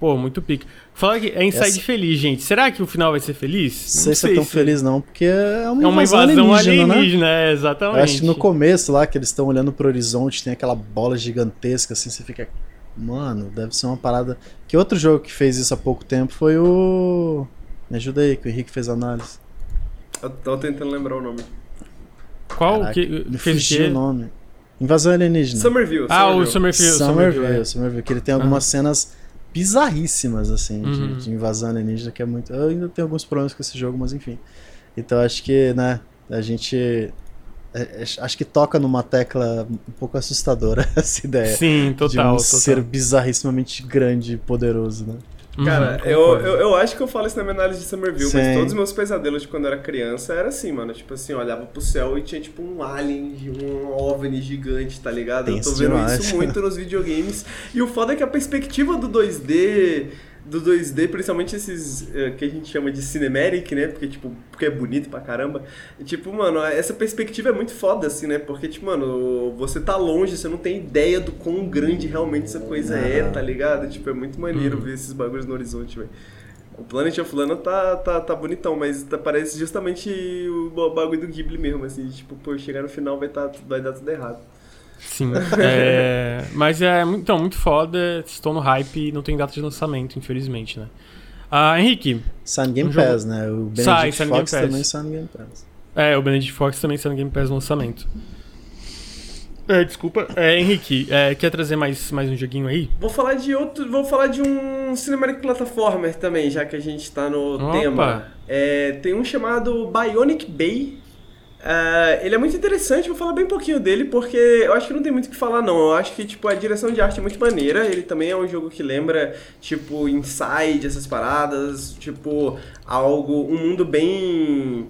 Pô, muito pique. Fala que é Inside Essa... feliz, gente. Será que o final vai ser feliz? Não sei, se é tão se... feliz, não, porque é uma, é uma invasão, invasão alienígena, alienígena né? É, exatamente. Eu acho que no começo lá, que eles estão olhando pro horizonte, tem aquela bola gigantesca, assim, você fica. Mano, deve ser uma parada. Que outro jogo que fez isso há pouco tempo foi o. Me ajuda aí, que o Henrique fez a análise. Eu tô tentando lembrar o nome. Qual Caraca, que me que... o nome? Invasão alienígena. Somerville. Ah, o Somerville. Somerville, Somerville, Somerville, que ele tem algumas uhum. cenas bizarríssimas, assim, uhum. de, de, invasão alienígena, que é muito... Eu ainda tenho alguns problemas com esse jogo, mas enfim. Então acho que, né, a gente... É, é, acho que toca numa tecla um pouco assustadora essa ideia. Sim, total. De um total. ser bizarrissimamente grande e poderoso, né? Cara, uhum, eu, eu, eu, acho que eu falo isso na minha análise de Somerville, Sim. mas todos os meus pesadelos de quando eu era criança era assim, mano. Tipo assim, eu olhava pro céu e tinha tipo um alien, um OVNI gigante, tá ligado? Tem eu tô vendo demais. isso muito nos videogames. E o foda é que a perspectiva do 2D do 2D, principalmente esses uh, que a gente chama de cinematic, né? Porque, tipo, porque é bonito pra caramba. E, tipo, mano, essa perspectiva é muito foda, assim, né? Porque, tipo, mano, você tá longe, você não tem ideia do quão grande realmente essa coisa é, tá ligado? Tipo, é muito maneiro uhum. ver esses bagulhos no horizonte, velho. O Planet of Lana tá, tá, tá bonitão, mas tá, parece justamente o bagulho do Ghibli mesmo, assim. Tipo, pô, chegar no final vai, tá, vai dar tudo errado. Sim. é, mas é então, muito foda. Estou no hype e não tem data de lançamento, infelizmente, né? Ah, Henrique. Sun Game um Pass, jogo... né? O Benedict Sai, Fox Game também Sun Game Pass. É, o Benedict Fox também Sun Game Pass no lançamento. É, desculpa. É, Henrique, é, quer trazer mais, mais um joguinho aí? Vou falar de outro. Vou falar de um Cinematic Platformer também, já que a gente tá no Opa. tema. É, tem um chamado Bionic Bay Uh, ele é muito interessante, vou falar bem pouquinho dele, porque eu acho que não tem muito o que falar, não. Eu acho que, tipo, a direção de arte é muito maneira. Ele também é um jogo que lembra, tipo, Inside, essas paradas. Tipo, algo, um mundo bem...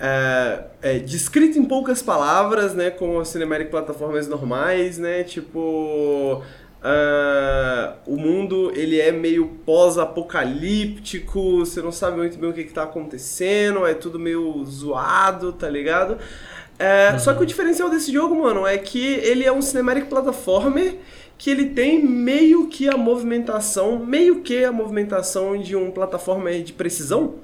Uh, é, descrito em poucas palavras, né? Como cinematic plataformas normais, né? Tipo... Uh, o mundo ele é meio pós-apocalíptico, você não sabe muito bem o que, está acontecendo, é tudo meio zoado, tá ligado? Uh, uhum. Só que o diferencial desse jogo, mano, é que ele é um cinematic platformer que ele tem meio que a movimentação, meio que a movimentação de um plataforma de precisão,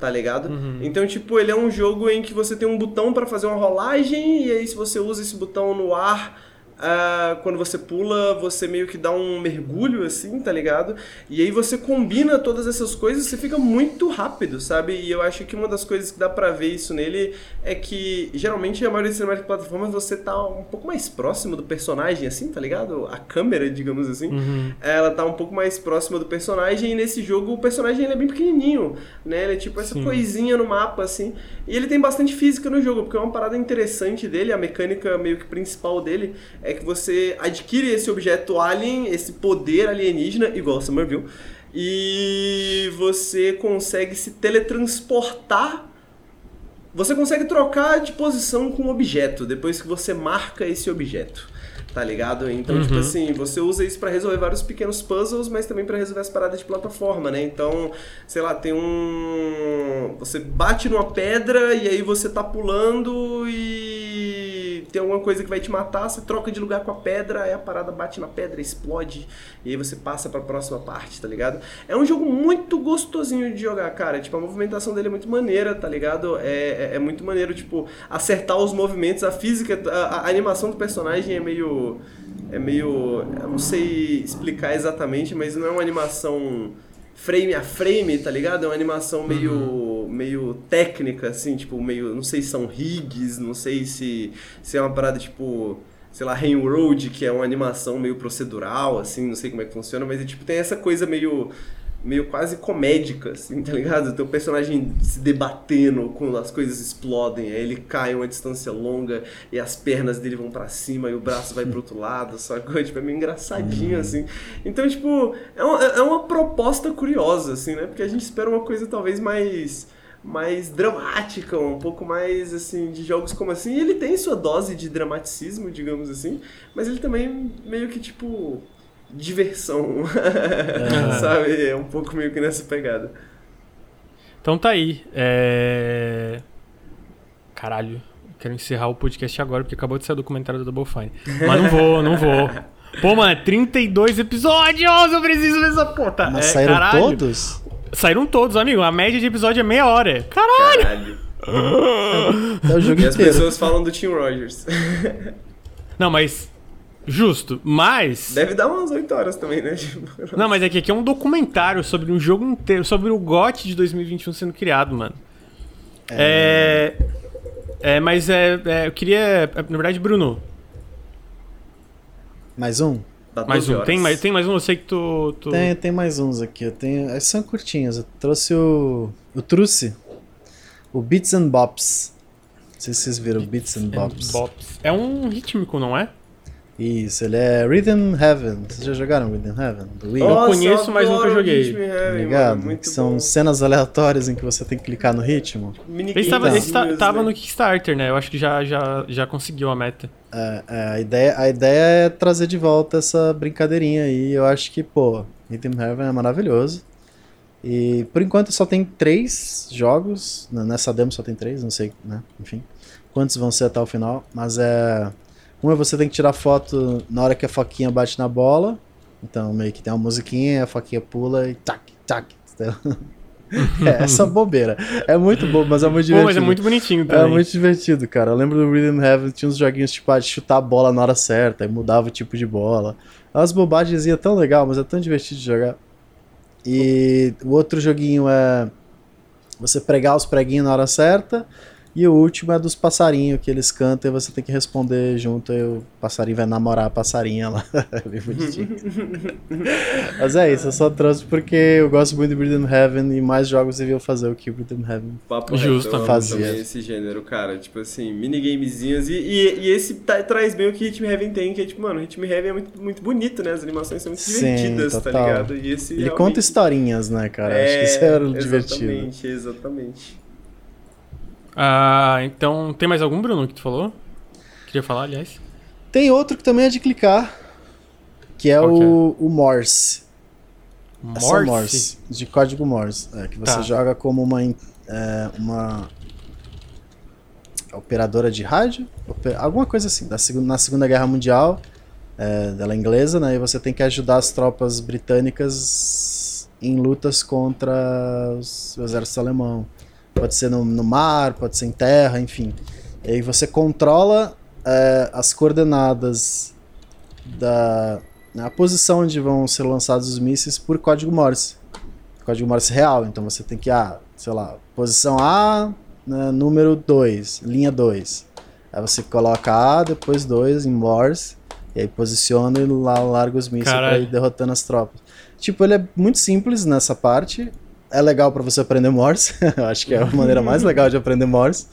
tá ligado? Uhum. Então, tipo, ele é um jogo em que você tem um botão para fazer uma rolagem e aí se você usa esse botão no ar Uh, quando você pula, você meio que dá um mergulho assim, tá ligado? E aí você combina todas essas coisas, você fica muito rápido, sabe? E eu acho que uma das coisas que dá pra ver isso nele é que geralmente a maioria das cinematic plataformas você tá um pouco mais próximo do personagem, assim, tá ligado? A câmera, digamos assim, uhum. ela tá um pouco mais próxima do personagem e nesse jogo o personagem ele é bem pequenininho, né? Ele é tipo essa Sim. coisinha no mapa, assim. E ele tem bastante física no jogo, porque é uma parada interessante dele, a mecânica meio que principal dele é que você adquire esse objeto alien, esse poder alienígena, igual Somerville, e você consegue se teletransportar. Você consegue trocar de posição com o objeto depois que você marca esse objeto tá ligado? Então, tipo uhum. tipo assim, você usa isso para resolver vários pequenos puzzles, mas também para resolver as paradas de plataforma, né? Então, sei lá, tem um. Você bate numa pedra e aí você tá pulando e tem alguma coisa que vai te matar, você troca de lugar com a pedra, aí a parada bate na pedra, explode, e aí você passa para a próxima parte, tá ligado? É um jogo muito gostosinho de jogar, cara. Tipo, a movimentação dele é muito maneira, tá ligado? É, é, é muito maneiro, tipo, acertar os movimentos, a física, a, a animação do personagem é meio é meio. Eu não sei explicar exatamente, mas não é uma animação frame a frame, tá ligado? É uma animação meio, uhum. meio técnica, assim, tipo, meio. Não sei se são rigs, não sei se, se é uma parada tipo. sei lá, Rain Road, que é uma animação meio procedural, assim, não sei como é que funciona, mas é, tipo, tem essa coisa meio meio quase comédica, assim, tá ligado? O teu personagem se debatendo quando as coisas explodem, aí ele cai uma distância longa e as pernas dele vão para cima e o braço vai pro outro lado, sacou? Tipo, é meio engraçadinho, uhum. assim. Então, tipo, é uma, é uma proposta curiosa, assim, né? Porque a gente espera uma coisa talvez mais mais dramática, um pouco mais assim de jogos como assim. E ele tem sua dose de dramaticismo, digamos assim, mas ele também meio que tipo diversão, sabe? É um pouco meio que nessa pegada. Então tá aí. É... Caralho, quero encerrar o podcast agora porque acabou de sair o documentário do Double Fine. Mas não vou, não vou. Pô, mano, 32 episódios! Eu preciso dessa puta. Mas é, saíram caralho. todos? Saíram todos, amigo. A média de episódio é meia hora. Caralho! caralho. É o jogo e inteiro. as pessoas falam do Tim Rogers. Não, mas Justo, mas. Deve dar umas 8 horas também, né? Não, mas é que aqui é um documentário sobre um jogo inteiro, sobre o GOT de 2021 sendo criado, mano. É. É, é mas é, é, Eu queria. É, na verdade, Bruno. Mais um? mais um. Tem mais, tem mais um? Eu sei que tu. tu... Tem, tem mais uns aqui. Eu tenho. São curtinhos. Eu trouxe o. Eu trouxe o Beats and Bops. Não sei se vocês viram Beats and Bops. Bops. É um rítmico, não é? Isso, ele é Rhythm Heaven. Vocês já jogaram Rhythm Heaven? Do Wii? eu conheço, mas nunca joguei. Ligado? Mano, São bom. cenas aleatórias em que você tem que clicar no ritmo. Ele estava, esse tava no Kickstarter, né? Eu acho que já, já, já conseguiu a meta. É, é, a, ideia, a ideia é trazer de volta essa brincadeirinha aí. Eu acho que, pô, Rhythm Heaven é maravilhoso. E por enquanto só tem três jogos. Nessa demo só tem três, não sei, né? Enfim. Quantos vão ser até o final. Mas é. Um é você tem que tirar foto na hora que a foquinha bate na bola. Então, meio que tem uma musiquinha, a foquinha pula e tac, tac. é essa bobeira. É muito bom, mas é muito divertido. Pô, mas é muito bonitinho também. É muito divertido, cara. Eu lembro do Rhythm Heaven, tinha uns joguinhos tipo ah, de chutar a bola na hora certa, e mudava o tipo de bola. As bobagens iam tão legal, mas é tão divertido de jogar. E o outro joguinho é você pregar os preguinhos na hora certa e o último é dos passarinhos que eles cantam e você tem que responder junto. E o passarinho vai namorar a passarinha lá. é bem bonitinho. Mas é isso, eu só trouxe porque eu gosto muito de Breathing Heaven e mais jogos deviam fazer o que o Breathing Heaven Papo Justo, fazia. esse gênero, cara. Tipo assim, minigamezinhos. E, e, e esse tá, traz bem o que Hitman Heaven tem, que é tipo, mano, Hitman Heaven é muito, muito bonito, né? As animações são muito Sim, divertidas, tá total. tá ligado? E esse Ele realmente... conta historinhas, né, cara? É, Acho que isso era o divertido. Exatamente, exatamente. Ah, então, tem mais algum, Bruno, que tu falou? Queria falar, aliás. Tem outro que também é de clicar, que é, o, é? o Morse. Morse? É Morse, de código Morse, é, que você tá. joga como uma, é, uma operadora de rádio, alguma coisa assim, da, na Segunda Guerra Mundial, é, dela é inglesa, né, e você tem que ajudar as tropas britânicas em lutas contra os, o exército alemão. Pode ser no, no mar, pode ser em terra, enfim. E aí você controla é, as coordenadas da a posição onde vão ser lançados os mísseis por código Morse. Código Morse real. Então você tem que, ah, sei lá, posição A, né, número 2, linha 2. Aí você coloca A, depois 2 em Morse, e aí posiciona e lá larga os mísseis para ir derrotando as tropas. Tipo, ele é muito simples nessa parte, é legal para você aprender Morse. Eu acho que é a maneira mais legal de aprender Morse,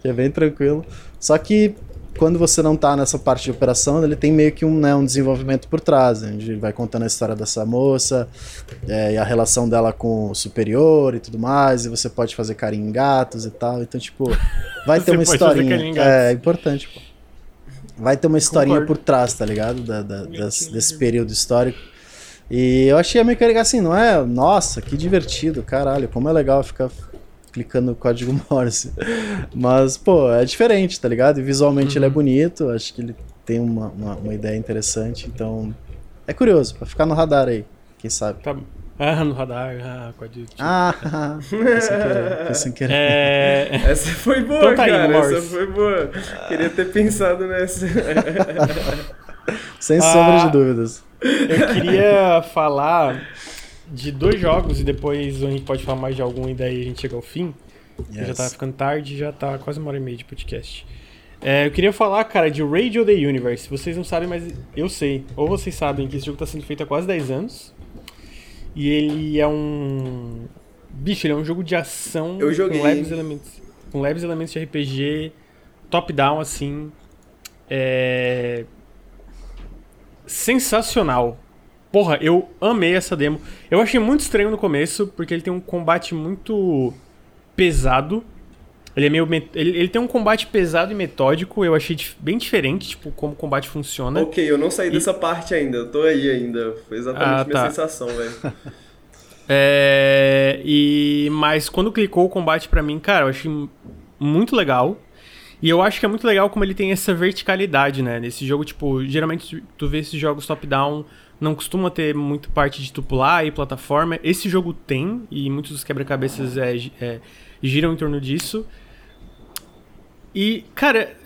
que é bem tranquilo. Só que quando você não está nessa parte de operação, ele tem meio que um, né, um desenvolvimento por trás, onde vai contando a história dessa moça é, e a relação dela com o superior e tudo mais, e você pode fazer carinho em gatos e tal. Então, tipo, vai ter uma historinha. É, é importante, pô. Vai ter uma historinha Concordo. por trás, tá ligado? Da, da, desse, desse período histórico. E eu achei a mecânica assim, não é? Nossa, que divertido, caralho, como é legal ficar clicando no código Morse. Mas, pô, é diferente, tá ligado? E visualmente uhum. ele é uhum. bonito, acho que ele tem uma, uma, uma, ideia interessante, então é curioso, pra ficar no radar aí, quem sabe. Tá Ah, no radar, ah, código. Ah, foi sem querer, foi sem querer. É... Essa foi boa, então tá cara, aí, essa foi boa. Queria ter pensado nessa. Sem ah, sombra de dúvidas. Eu queria falar de dois jogos e depois a gente pode falar mais de algum e daí a gente chega ao fim. Yes. Já tá ficando tarde já tá quase uma hora e meia de podcast. É, eu queria falar, cara, de Radio the Universe. Vocês não sabem, mas eu sei. Ou vocês sabem que esse jogo tá sendo feito há quase 10 anos. E ele é um. Bicho, ele é um jogo de ação eu joguei. com leves elementos. Com leves elementos de RPG, top-down, assim. É. Sensacional. Porra, eu amei essa demo. Eu achei muito estranho no começo, porque ele tem um combate muito pesado. Ele é meio. Ele, ele tem um combate pesado e metódico, eu achei bem diferente, tipo, como o combate funciona. Ok, eu não saí e... dessa parte ainda, eu tô aí ainda. Foi exatamente a ah, minha tá. sensação, velho. é. E. Mas quando clicou o combate para mim, cara, eu achei muito legal. E eu acho que é muito legal como ele tem essa verticalidade, né? Nesse jogo, tipo, geralmente tu vê esses jogos top-down, não costuma ter muito parte de tu pular e plataforma. Esse jogo tem, e muitos dos quebra-cabeças é, é, giram em torno disso. E, cara,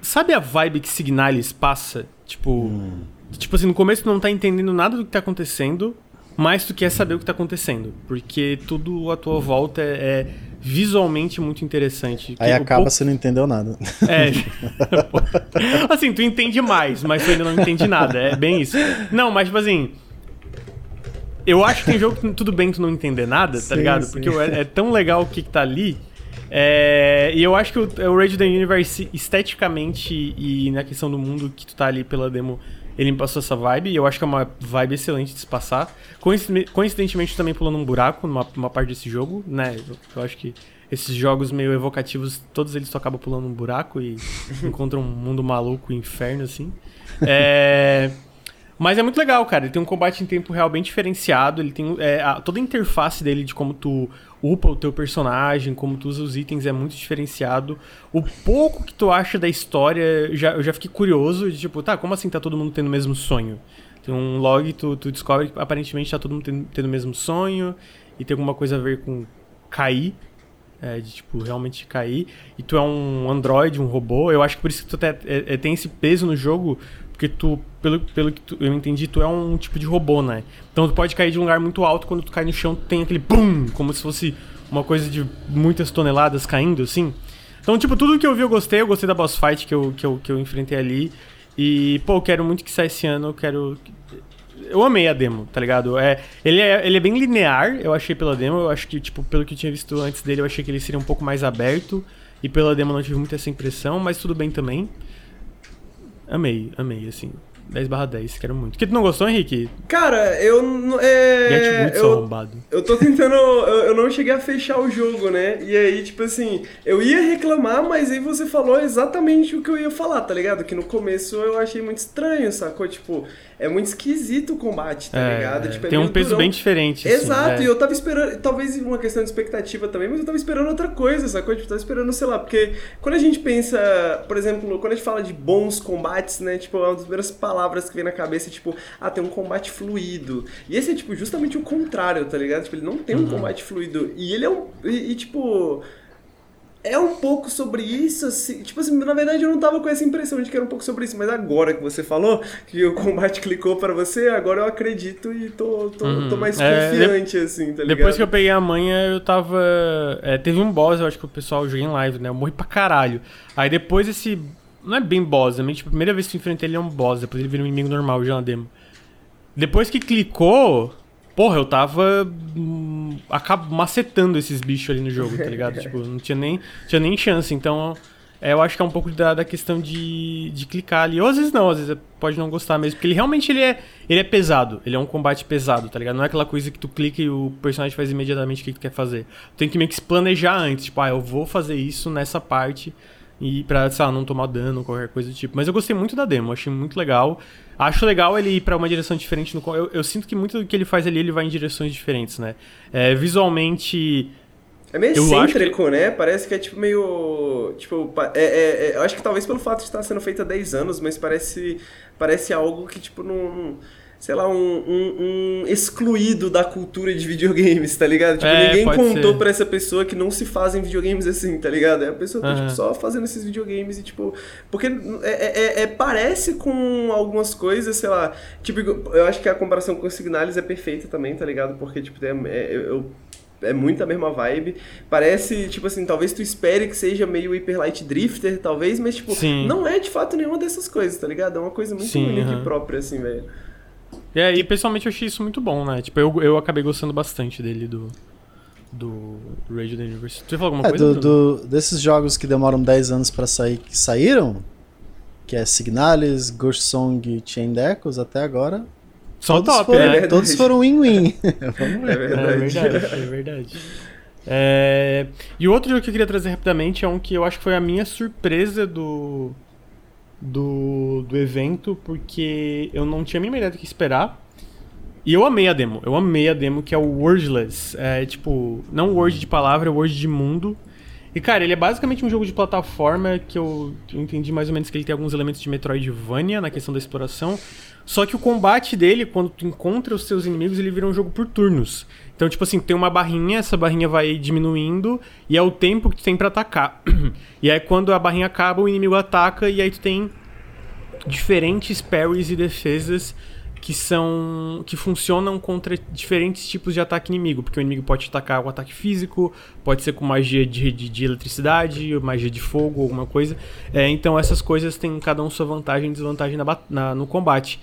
sabe a vibe que Signalis passa? Tipo, hum. tipo assim, no começo tu não tá entendendo nada do que tá acontecendo, mas tu quer saber o que tá acontecendo. Porque tudo à tua volta é, é visualmente muito interessante. Aí acaba pouco... você não entendeu nada. É. assim, tu entende mais, mas tu ainda não entende nada. É bem isso. Não, mas tipo assim. Eu acho que tem jogo que tudo bem tu não entender nada, tá sim, ligado? Sim. Porque é, é, tão legal o que, que tá ali é, e eu acho que o, o Rage the Universe, esteticamente e na questão do mundo que tu tá ali pela demo, ele me passou essa vibe. E eu acho que é uma vibe excelente de se passar. Coincidentemente, também pulando um buraco numa, numa parte desse jogo, né? Eu, eu, acho que esses jogos meio evocativos, todos eles tu acabam pulando um buraco e encontram um mundo maluco, inferno, assim. É. Mas é muito legal, cara. Ele tem um combate em tempo real bem diferenciado. Ele tem é, a, toda a interface dele de como tu upa o teu personagem, como tu usa os itens é muito diferenciado. O pouco que tu acha da história, já, eu já fiquei curioso de tipo, tá, como assim tá todo mundo tendo o mesmo sonho? Tem um log, tu, tu descobre que aparentemente tá todo mundo tendo, tendo o mesmo sonho e tem alguma coisa a ver com cair. É, de tipo, realmente cair. E tu é um androide, um robô. Eu acho que por isso que tu te, é, é, tem esse peso no jogo, porque tu, pelo, pelo que tu, eu entendi, tu é um tipo de robô, né? Então tu pode cair de um lugar muito alto, quando tu cai no chão, tem aquele BUM! Como se fosse uma coisa de muitas toneladas caindo, assim. Então, tipo, tudo que eu vi eu gostei, eu gostei da boss fight que eu, que eu, que eu enfrentei ali. E, pô, eu quero muito que saia esse ano, eu quero. Eu amei a demo, tá ligado? É, ele, é, ele é bem linear, eu achei pela demo. Eu acho que, tipo, pelo que eu tinha visto antes dele, eu achei que ele seria um pouco mais aberto. E pela demo não tive muita essa impressão, mas tudo bem também. Amei, amei, assim. 10 barra 10, quero muito. Que tu não gostou, Henrique? Cara, eu. É, Get muito eu, arrombado. Eu tô tentando. Eu, eu, não cheguei a fechar o jogo, né? E aí, tipo assim, eu ia reclamar, mas aí você falou exatamente o que eu ia falar, tá ligado? Que no começo eu achei muito estranho, sacou? Tipo, é muito esquisito o combate, tá é, ligado? Tipo, é tem um peso durão. bem diferente. Assim, Exato, assim, e eu tava esperando, talvez uma questão de expectativa também, mas eu tava esperando outra coisa, sacou? Tipo, tava esperando, sei lá, porque quando a gente pensa, por exemplo, quando a gente fala de bons combates, né? Tipo, uma das primeiras palavras que vem na cabeça é tipo, ah, tem um combate fluido. E esse é, tipo, justamente o contrário, tá ligado? Tipo, ele não tem um uhum. combate fluido. E ele é um. e, e tipo é um pouco sobre isso, assim, tipo assim, na verdade eu não tava com essa impressão de que era um pouco sobre isso, mas agora que você falou que o combate clicou para você, agora eu acredito e tô, tô, uhum. tô mais é, confiante, de... assim, tá ligado? Depois que eu peguei a manha, eu tava... É, teve um boss, eu acho que o pessoal joguei em live, né, eu morri pra caralho. Aí depois esse... Não é bem boss, é tipo, a primeira vez que eu enfrentei ele é um boss, depois ele vira um inimigo normal já na demo. Depois que clicou, Porra, eu tava hum, macetando esses bichos ali no jogo, tá ligado? tipo, não tinha nem, tinha nem chance. Então, é, eu acho que é um pouco da, da questão de, de clicar ali. Ou às vezes não, às vezes pode não gostar mesmo. Porque ele realmente ele é, ele é pesado. Ele é um combate pesado, tá ligado? Não é aquela coisa que tu clica e o personagem faz imediatamente o que tu quer fazer. Tu tem que meio que se planejar antes. Tipo, ah, eu vou fazer isso nessa parte. E pra, sei lá, não tomar dano, qualquer coisa do tipo. Mas eu gostei muito da demo, achei muito legal. Acho legal ele ir para uma direção diferente. No, eu, eu, sinto que muito do que ele faz ali, ele vai em direções diferentes, né? É, visualmente... É meio excêntrico, que... né? Parece que é tipo meio. Tipo, é, é, é, eu acho que talvez pelo fato de estar sendo feito há 10 anos, mas parece, parece algo que, tipo, não sei lá, um, um, um, excluído da cultura de videogames, tá ligado? Tipo, é, ninguém contou ser. pra essa pessoa que não se fazem videogames assim, tá ligado? É a pessoa tá, uhum. tipo, só fazendo esses videogames e, tipo... Porque é, é, é, é, parece com algumas coisas, sei lá... Tipo, eu acho que a comparação com o Signalis é perfeita também, tá ligado? Porque, tipo, é, eu é muito a mesma vibe. Parece, tipo assim, talvez tu espere que seja meio Hyper Light Drifter, talvez, mas, tipo, Sim. não é de fato nenhuma dessas coisas, tá ligado? É uma coisa muito Sim, única uh -huh. e própria, assim, velho. É, e pessoalmente eu achei isso muito bom, né? Tipo, eu, eu acabei gostando bastante dele, do, do Rage of the Universe. Tu ia falar alguma é, coisa? Do, do, desses jogos que demoram 10 anos pra sair, que saíram, que é Signalis, Ghost Song e Chain Echoes, até agora... Só top, foram, né? Todos foram win-win. Vamos ver. É verdade. É verdade, é verdade. É... E o outro jogo que eu queria trazer rapidamente é um que eu acho que foi a minha surpresa do, do, do evento, porque eu não tinha a mínima ideia do que esperar. E eu amei a demo. Eu amei a demo, que é o Wordless. É tipo, não Word de palavra, é Word de mundo. E, cara, ele é basicamente um jogo de plataforma que eu, entendi mais ou menos que ele tem alguns elementos de Metroidvania na questão da exploração. Só que o combate dele, quando tu encontra os seus inimigos, ele vira um jogo por turnos. Então, tipo assim, tem uma barrinha, essa barrinha vai diminuindo e é o tempo que tu tem para atacar. e aí quando a barrinha acaba, o inimigo ataca e aí tu tem diferentes parries e defesas que são que funcionam contra diferentes tipos de ataque inimigo, porque o inimigo pode atacar com ataque físico, pode ser com magia de, de, de eletricidade, magia de fogo, alguma coisa. É, então essas coisas têm cada um sua vantagem e desvantagem na, na, no combate.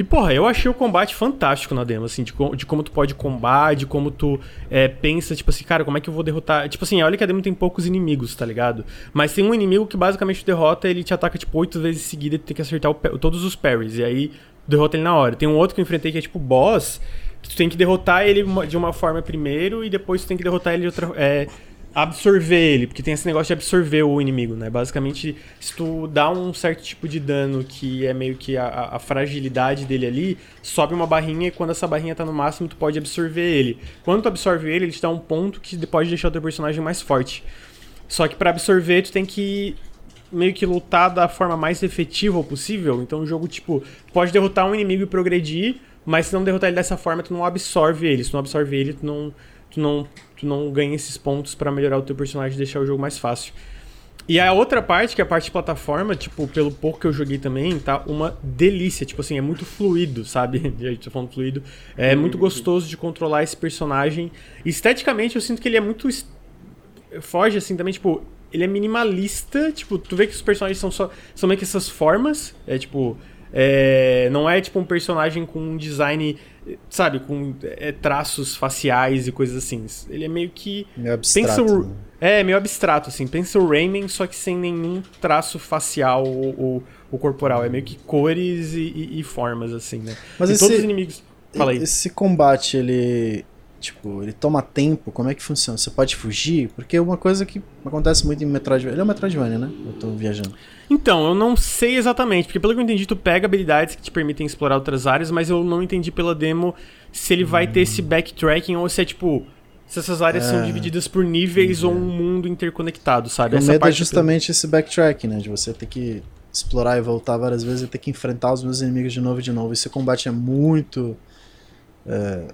E, porra, eu achei o combate fantástico na demo, assim, de, co de como tu pode combar, de como tu é, pensa, tipo assim, cara, como é que eu vou derrotar. Tipo assim, olha que a demo tem poucos inimigos, tá ligado? Mas tem um inimigo que basicamente derrota, ele te ataca, tipo, oito vezes seguida e tu tem que acertar todos os parries. E aí derrota ele na hora. Tem um outro que eu enfrentei que é tipo boss, que tu tem que derrotar ele de uma forma primeiro e depois tu tem que derrotar ele de outra. É, absorver ele, porque tem esse negócio de absorver o inimigo, né? Basicamente, se tu dá um certo tipo de dano que é meio que a, a, fragilidade dele ali, sobe uma barrinha e quando essa barrinha tá no máximo, tu pode absorver ele. Quando tu absorve ele, ele te dá um ponto que pode deixar o teu personagem mais forte. Só que para absorver, tu tem que meio que lutar da forma mais efetiva possível. Então o jogo, tipo, pode derrotar um inimigo e progredir, mas se não derrotar ele dessa forma, tu não absorve ele. Se não absorve ele, tu não, tu não, tu não ganha esses pontos para melhorar o teu personagem e deixar o jogo mais fácil. E a outra parte, que é a parte de plataforma, tipo, pelo pouco que eu joguei também, tá uma delícia. Tipo assim, é muito fluido, sabe? A gente tá falando fluido. É muito gostoso de controlar esse personagem. Esteticamente, eu sinto que ele é muito. Foge, assim, também, tipo, ele é minimalista, tipo, tu vê que os personagens são só são meio que essas formas, é tipo, é, não é tipo um personagem com um design, sabe, com é, traços faciais e coisas assim. Ele é meio que meio abstrato. Pensa o, né? É, meio abstrato assim. Pensa o Rayman, só que sem nenhum traço facial ou, ou, ou corporal, é meio que cores e, e, e formas assim, né? Mas e esse, todos os inimigos Fala aí. Esse combate, ele Tipo, ele toma tempo, como é que funciona? Você pode fugir? Porque é uma coisa que acontece muito em Metroidvania. Ele é um Metroidvania, né? Eu tô viajando. Então, eu não sei exatamente, porque pelo que eu entendi, tu pega habilidades que te permitem explorar outras áreas, mas eu não entendi pela demo se ele vai ter esse backtracking ou se é tipo. Se essas áreas é, são divididas por níveis ou um mundo interconectado, sabe? O Essa medo é justamente esse backtracking, né? De você ter que explorar e voltar várias vezes e ter que enfrentar os meus inimigos de novo e de novo. Esse combate é muito. É,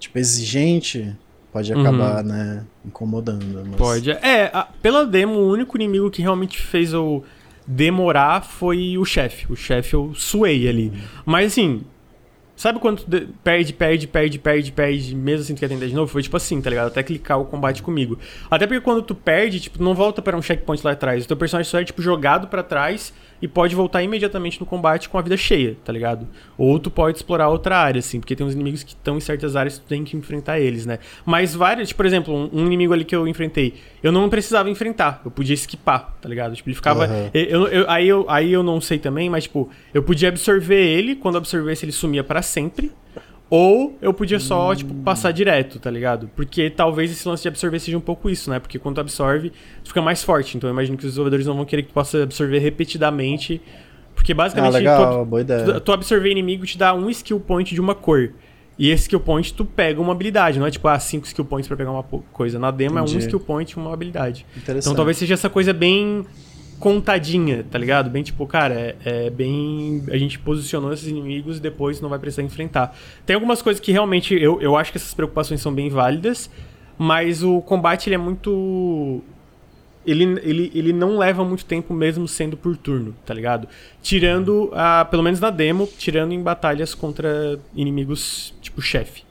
tipo, exigente, pode acabar, uhum. né, incomodando. Mas... Pode. É, a, pela demo, o único inimigo que realmente fez eu demorar foi o chefe. O chefe eu suei ali. Uhum. Mas assim, Sabe quando tu perde, perde, perde, perde, perde, mesmo assim tu quer tentar de novo? Foi tipo assim, tá ligado? Até clicar o combate comigo. Até porque quando tu perde, tipo, não volta para um checkpoint lá atrás. O teu personagem só é, tipo, jogado para trás e pode voltar imediatamente no combate com a vida cheia, tá ligado? Ou tu pode explorar outra área, assim, porque tem uns inimigos que estão em certas áreas que tu tem que enfrentar eles, né? Mas vários, tipo, por exemplo, um, um, inimigo ali que eu enfrentei, eu não precisava enfrentar, eu podia esquipar, tá ligado? Tipo, ele ficava. Uhum. Eu, eu, aí, eu, aí eu não sei também, mas, tipo, eu podia absorver ele, quando absorvesse ele sumia para sempre. Ou eu podia só, hum. tipo, passar direto, tá ligado? Porque talvez esse lance de absorver seja um pouco isso, né? Porque quando tu absorve, tu fica mais forte. Então eu imagino que os desenvolvedores não vão querer que tu possa absorver repetidamente. Porque basicamente, ah, legal, tu, boa ideia. Tu, tu absorver inimigo te dá um skill point de uma cor. E esse skill point tu pega uma habilidade, não é tipo, ah, cinco skill points pra pegar uma coisa. Na demo Entendi. é um skill point e uma habilidade. Então talvez seja essa coisa bem contadinha, tá ligado? Bem tipo, cara, é, é, bem. A gente posicionou esses inimigos e depois não vai precisar enfrentar. Tem algumas coisas que realmente eu, eu acho que essas preocupações são bem válidas, mas o combate ele é muito. Ele, ele, ele não leva muito tempo mesmo sendo por turno, tá ligado? Tirando, a, pelo menos na demo, tirando em batalhas contra inimigos tipo chefe.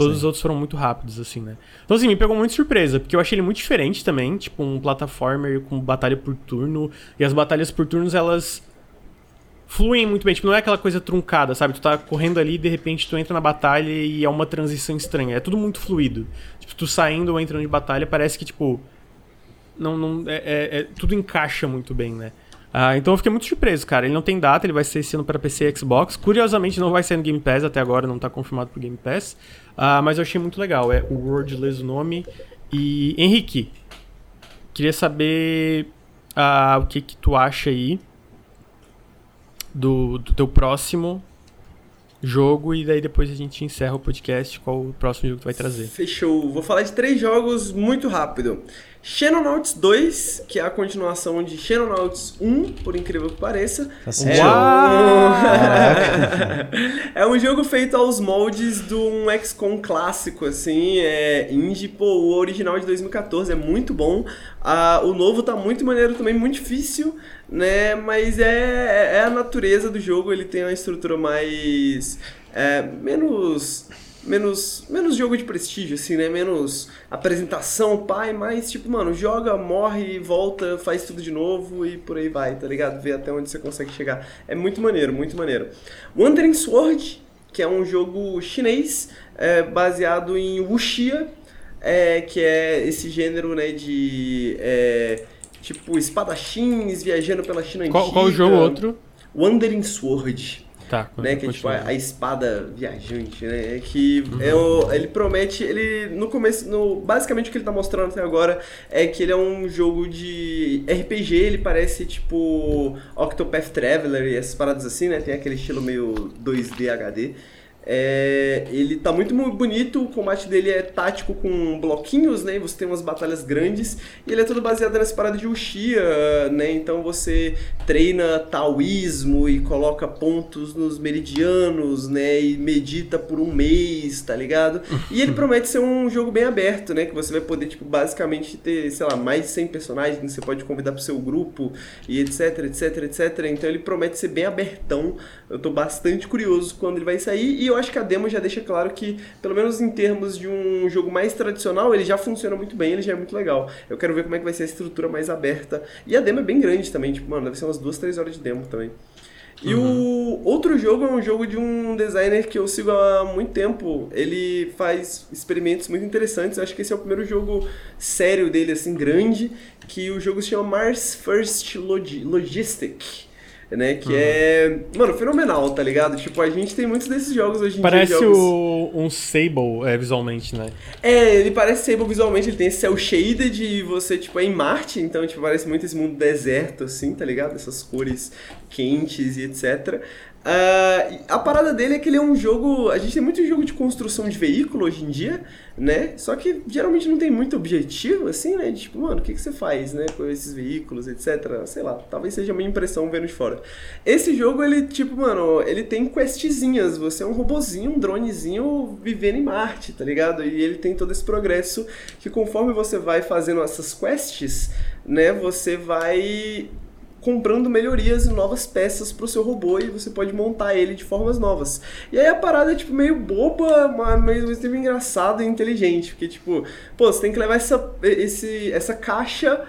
Todos Sim. os outros foram muito rápidos, assim, né? Então, assim, me pegou muito surpresa, porque eu achei ele muito diferente também, tipo um plataformer com batalha por turno. E as batalhas por turnos, elas fluem muito bem. Tipo, não é aquela coisa truncada, sabe? Tu tá correndo ali e de repente tu entra na batalha e é uma transição estranha. É tudo muito fluido. Tipo, tu saindo ou entrando de batalha, parece que, tipo. Não, não, é, é, é tudo encaixa muito bem, né? Ah, então eu fiquei muito surpreso, cara. Ele não tem data, ele vai ser esse ano para PC e Xbox. Curiosamente, não vai ser no Game Pass, até agora não tá confirmado pro Game Pass. Ah, mas eu achei muito legal. É o Wordless o nome. E, Henrique, queria saber ah, o que, que tu acha aí do, do teu próximo jogo e daí depois a gente encerra o podcast. Qual o próximo jogo que tu vai trazer? Fechou. Vou falar de três jogos muito rápido. Xenonauts 2, que é a continuação de Xenonauts 1, por incrível que pareça. Tá é, um... é um jogo feito aos moldes de um XCOM clássico, assim, é indie, pô, o original de 2014 é muito bom. Ah, o novo tá muito maneiro também, muito difícil, né? Mas é, é a natureza do jogo, ele tem uma estrutura mais. É, menos menos menos jogo de prestígio, assim, né? Menos apresentação, pai, mas tipo, mano, joga, morre, volta, faz tudo de novo e por aí vai, tá ligado? Vê até onde você consegue chegar. É muito maneiro, muito maneiro. Wandering Sword, que é um jogo chinês é, baseado em wuxia, é, que é esse gênero, né, de... É, tipo, espadachins viajando pela China qual, antiga. Qual o jogo outro? Wandering Sword. Tá, né? Que é tipo a, a, espada viajante, né? Que uhum. é o, ele promete, ele no começo, no, basicamente o que ele tá mostrando até agora é que ele é um jogo de RPG, ele parece tipo Octopath Traveler e essas paradas assim, né? Tem aquele estilo meio 2D HD. É, ele tá muito, muito bonito, o combate dele é tático com bloquinhos, né? Você tem umas batalhas grandes e ele é todo baseado nessa parada de Uxia, né? Então você treina taoísmo e coloca pontos nos meridianos, né? E medita por um mês, tá ligado? E ele promete ser um jogo bem aberto, né? Que você vai poder, tipo, basicamente ter, sei lá, mais de 100 personagens que você pode convidar pro seu grupo e etc, etc, etc. Então ele promete ser bem abertão. Eu tô bastante curioso quando ele vai sair eu acho que a demo já deixa claro que, pelo menos em termos de um jogo mais tradicional, ele já funciona muito bem, ele já é muito legal. Eu quero ver como é que vai ser a estrutura mais aberta. E a demo é bem grande também, tipo, mano, deve ser umas duas, três horas de demo também. E uhum. o outro jogo é um jogo de um designer que eu sigo há muito tempo. Ele faz experimentos muito interessantes. Eu acho que esse é o primeiro jogo sério dele, assim, grande. Que o jogo se chama Mars First Log Logistic né? Que uhum. é, mano, fenomenal, tá ligado? Tipo, a gente tem muitos desses jogos hoje em parece dia. Parece um Sable é, visualmente, né? É, ele parece Sable visualmente, ele tem esse cel shaded de você, tipo, é em Marte, então, tipo, parece muito esse mundo deserto, assim, tá ligado? Essas cores quentes e etc. Uh, a parada dele é que ele é um jogo. A gente tem muito jogo de construção de veículo hoje em dia, né? Só que geralmente não tem muito objetivo, assim, né? Tipo, mano, o que, que você faz, né? Com esses veículos, etc. Sei lá, talvez seja a minha impressão vendo de fora. Esse jogo, ele, tipo, mano, ele tem questzinhas. Você é um robozinho, um dronezinho vivendo em Marte, tá ligado? E ele tem todo esse progresso que conforme você vai fazendo essas quests, né? Você vai comprando melhorias e novas peças pro seu robô e você pode montar ele de formas novas. E aí a parada é tipo meio boba, mas ao mesmo tempo engraçada e inteligente, porque tipo, pô, você tem que levar essa, esse, essa caixa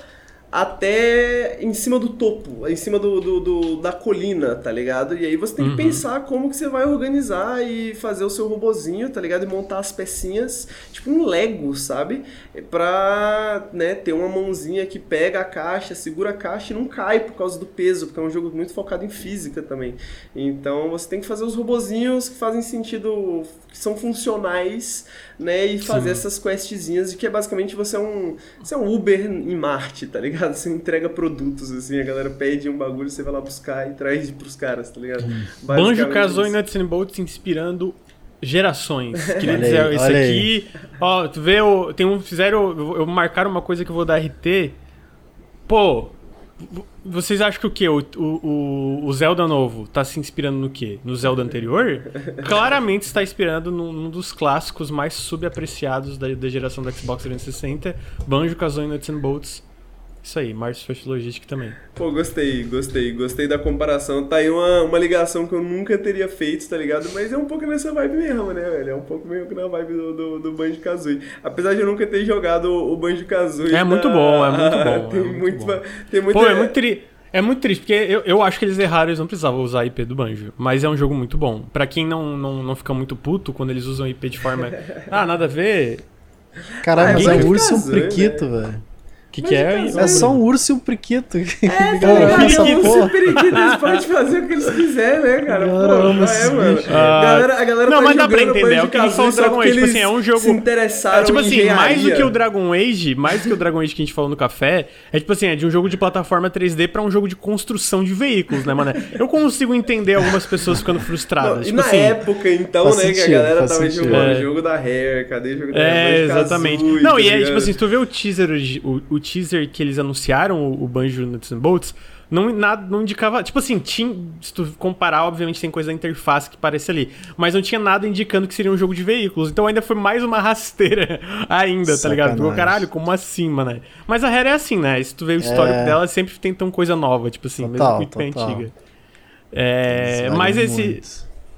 até em cima do topo, em cima do, do, do, da colina, tá ligado? E aí você tem que uhum. pensar como que você vai organizar e fazer o seu robozinho, tá ligado? E montar as pecinhas, tipo um Lego, sabe? Pra, né, ter uma mãozinha que pega a caixa, segura a caixa e não cai por causa do peso, porque é um jogo muito focado em física também. Então você tem que fazer os robozinhos que fazem sentido, que são funcionais, né? E fazer Sim. essas questzinhas de que é basicamente você é um, você é um Uber em Marte, tá ligado? Ligado? Você entrega produtos, assim, a galera pede um bagulho, você vai lá buscar e traz pros caras, tá ligado? Banjo casou em Nuts and Bolts inspirando gerações. Queria dizer, aí, esse aqui, ó, tu vê, tem um, fizeram, eu marcaram uma coisa que eu vou dar RT, pô, vocês acham que o quê? O, o, o, Zelda novo tá se inspirando no quê? No Zelda anterior? Claramente está inspirando num, num, dos clássicos mais subapreciados da, da geração do Xbox 360, Banjo, Kazooie, Nuts and Bolts Isso aí, Mars First Logistic também. Pô, gostei, gostei, gostei da comparação. Tá aí uma, uma ligação que eu nunca teria feito, tá ligado? Mas é um pouco nessa vibe mesmo, né, velho? É um pouco meio que na vibe do, do, do Banjo-Kazooie. Apesar de eu nunca ter jogado o Banjo-Kazooie. É muito bom, é muito bom. tem, é muito muito, bom. tem muito... Pô, é muito tri... É muito triste, porque eu, eu acho que eles erraram, eles não precisavam usar a IP do Banjo. Mas é um jogo muito bom. Pra quem não, não, não fica muito puto quando eles usam IP de forma. ah, nada a ver. Caralho, Ah, mas é é um muito urso e um priquito, velho. O que, que é? Mas É só um urso e um priquito. É, Cara, tá ligado? essa Os porra. periquitos, eles podem fazer o que eles quiserem, né, cara? Cara, Pô, amo é, mano. Ah, galera, a galera não, tá mas dá pra entender, é o que Banjo-Kazooie falou do Dragon Age, tipo eles assim, é um jogo- Se interessaram É, tipo assim, mais do que o. Dragon Age, mais do que o Dragon Age que a gente falou no café, é tipo assim, é de um jogo de plataforma 3D pra um jogo de construção de veículos, né, mano? Eu consigo entender algumas pessoas ficando frustradas. Não, e tipo na assim, época, então, né, que a sentido, galera tava sentido. jogando É. jogo da Rare, cadê o jogo da É, Banjo-Kazooie, exatamente. Não, e tá é tipo assim, se tu vê o teaser, o, o teaser que eles anunciaram, o, o Banjo Nuts and Bolts, não, nada, não indicava. Tipo assim, tinha, se tu comparar, obviamente tem coisa da interface que parece ali. Mas não tinha nada indicando que seria um jogo de veículos. Então ainda foi mais uma rasteira ainda, tá ligado? Tu Sacanagem. caralho, como assim, mano? Mas a Rare é assim, né? Se tu vê o histórico É. dela, sempre tentam coisa nova, tipo assim, Total, mesmo muito bem total. antiga. É, mas esse.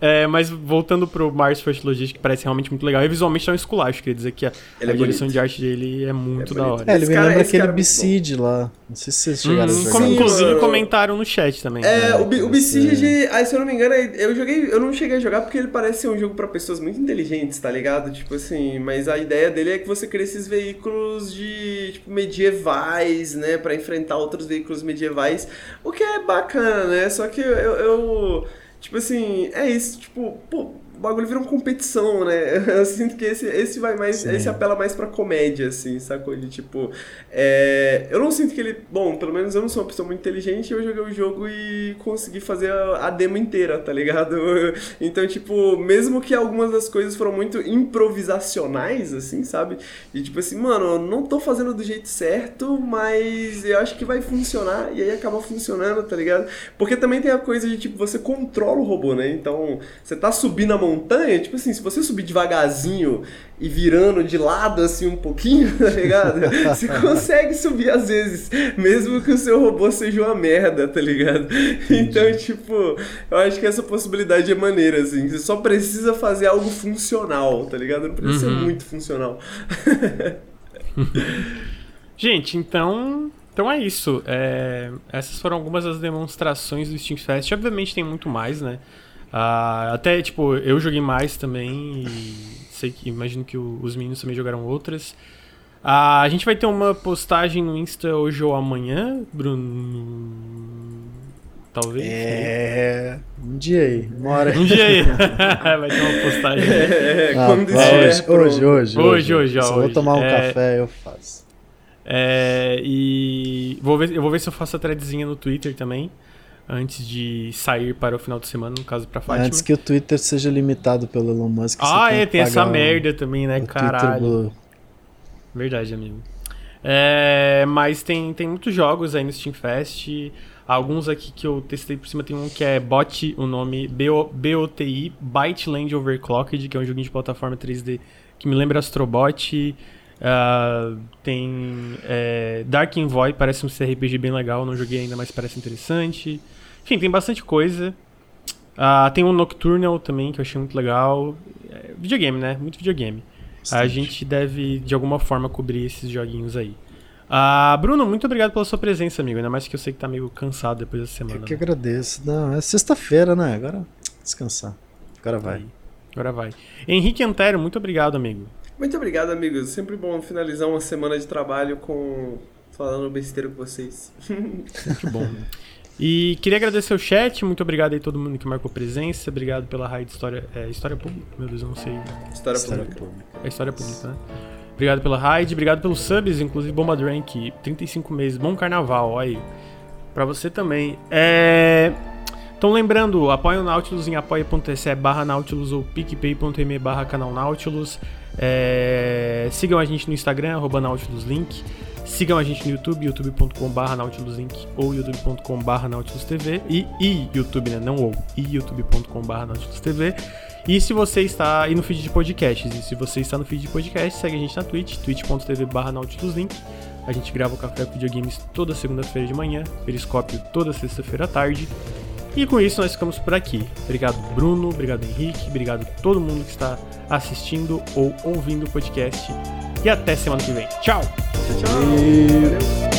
É, mas voltando pro Mars First Logistic, parece realmente muito legal. E visualmente tá um esculacho, queria dizer que a, Ele a é direção de arte dele é muito É da hora. É, ele Esse me cara- lembra esse aquele é Besiege lá. Não sei se vocês chegaram Hum, a como, jogar. Inclusive comentaram no chat também. É, o, Bi- o Você- Besiege, aí, se eu não me engano, eu joguei, eu não cheguei a jogar porque ele parece ser um jogo pra pessoas muito inteligentes, tá ligado? Tipo assim, mas a ideia dele é que você cria esses veículos de, tipo, medievais, né, Pra enfrentar outros veículos medievais, o que é bacana, né? Só que eu, eu tipo assim, é isso, tipo, pô, bagulho vira uma competição, né? Eu sinto que esse, esse vai mais, Sim. esse apela mais pra comédia, assim, sacou? De tipo, é, eu não sinto que ele. Bom, pelo menos eu não sou uma pessoa muito inteligente. Eu joguei o jogo e consegui fazer a, a demo inteira, tá ligado? Então, tipo, mesmo que algumas das coisas foram muito improvisacionais, assim, sabe? E tipo assim, mano, eu não tô fazendo do jeito certo, mas eu acho que vai funcionar. E aí acaba funcionando, tá ligado? Porque também tem a coisa de, tipo, você controla o robô, né? Então, você tá subindo a montanha, tipo assim, se você subir devagarzinho e virando de lado assim um pouquinho, tá ligado? Você consegue subir às vezes, mesmo que o seu robô seja uma merda, tá ligado? Então, tipo, eu acho que essa possibilidade é maneira, assim. Você só precisa fazer algo funcional, tá ligado? Não precisa ser Uhum. muito funcional. Gente, então. Então é isso. É, essas foram algumas das demonstrações do Steam Fest. Obviamente tem muito mais, né? Ah, até, tipo, eu joguei mais também e sei que imagino que o- os meninos também jogaram outras. Ah, a gente vai ter uma postagem no Insta hoje ou amanhã, Bruno. Talvez. É. Um dia aí, uma hora. Um dia aí. vai ter uma postagem. É, Ah, quando hoje, pronto. hoje, hoje, Hoje, hoje, ó, Se eu vou hoje. tomar um É- café, eu faço. É, e vou ver, eu vou ver se eu faço a threadzinha no Twitter também. Antes de sair para o final de semana, no caso pra Fátima. Antes que o Twitter seja limitado pelo Elon Musk. Ah, é, que tem essa pagar o- merda também, né? Caralho. Verdade, amigo. É, mas tem, tem muitos jogos aí no Steam Fest. Alguns aqui que eu testei por cima tem um que é Bot, o nome BO, BOTI, Byte Land Overclocked, que é um joguinho de plataforma 3D que me lembra Astrobot. Ah, tem é, Dark Envoy, parece um CRPG bem legal, não joguei ainda, mas parece interessante. Enfim, tem bastante coisa. Ah, tem um Nocturnal também, que eu achei muito legal. É, videogame, né? Muito videogame. A gente deve, de alguma forma, cobrir esses joguinhos aí. Ah, Bruno, muito obrigado pela sua presença, amigo. Ainda mais que eu sei que tá meio cansado depois dessa semana. Eu que né? agradeço. Não, é sexta-feira, né? Agora descansar. Agora vai. Aí. Agora vai. Henrique Antero, muito obrigado, amigo. Muito obrigado, amigos. Sempre bom finalizar uma semana de trabalho com falando besteira com vocês. Muito bom. E queria agradecer o chat, muito obrigado aí todo mundo que marcou presença, obrigado pela raid História, é, História Pública, meu Deus, eu não sei, História, História pública. pública. é História Pública, né? Obrigado pela raid, obrigado pelos subs, inclusive Bomba Drank, 35 meses, bom carnaval, ó aí, pra você também. É... Então lembrando, apoia o Nautilus em apoia.se barra Nautilus ou picpay.me barra canal Nautilus. É, Sigam a gente no Instagram, arroba NautilusLink. Sigam a gente no YouTube, youtube.com.br NautilusLink ou youtube.com.br NautilusTV. E, e YouTube, né? Não ou. E youtube.com.br NautilusTV. E se você está. E no feed de podcasts. E se você está no feed de podcast, segue a gente na Twitch, twitch.tv barra NautilusLink. A gente grava o Café com Videogames toda segunda-feira de manhã, Periscópio toda sexta-feira à tarde. E com isso nós ficamos por aqui. Obrigado, Bruno, obrigado, Henrique, obrigado a todo mundo que está assistindo ou ouvindo o podcast. E até semana que vem. Tchau! Tchau! Valeu.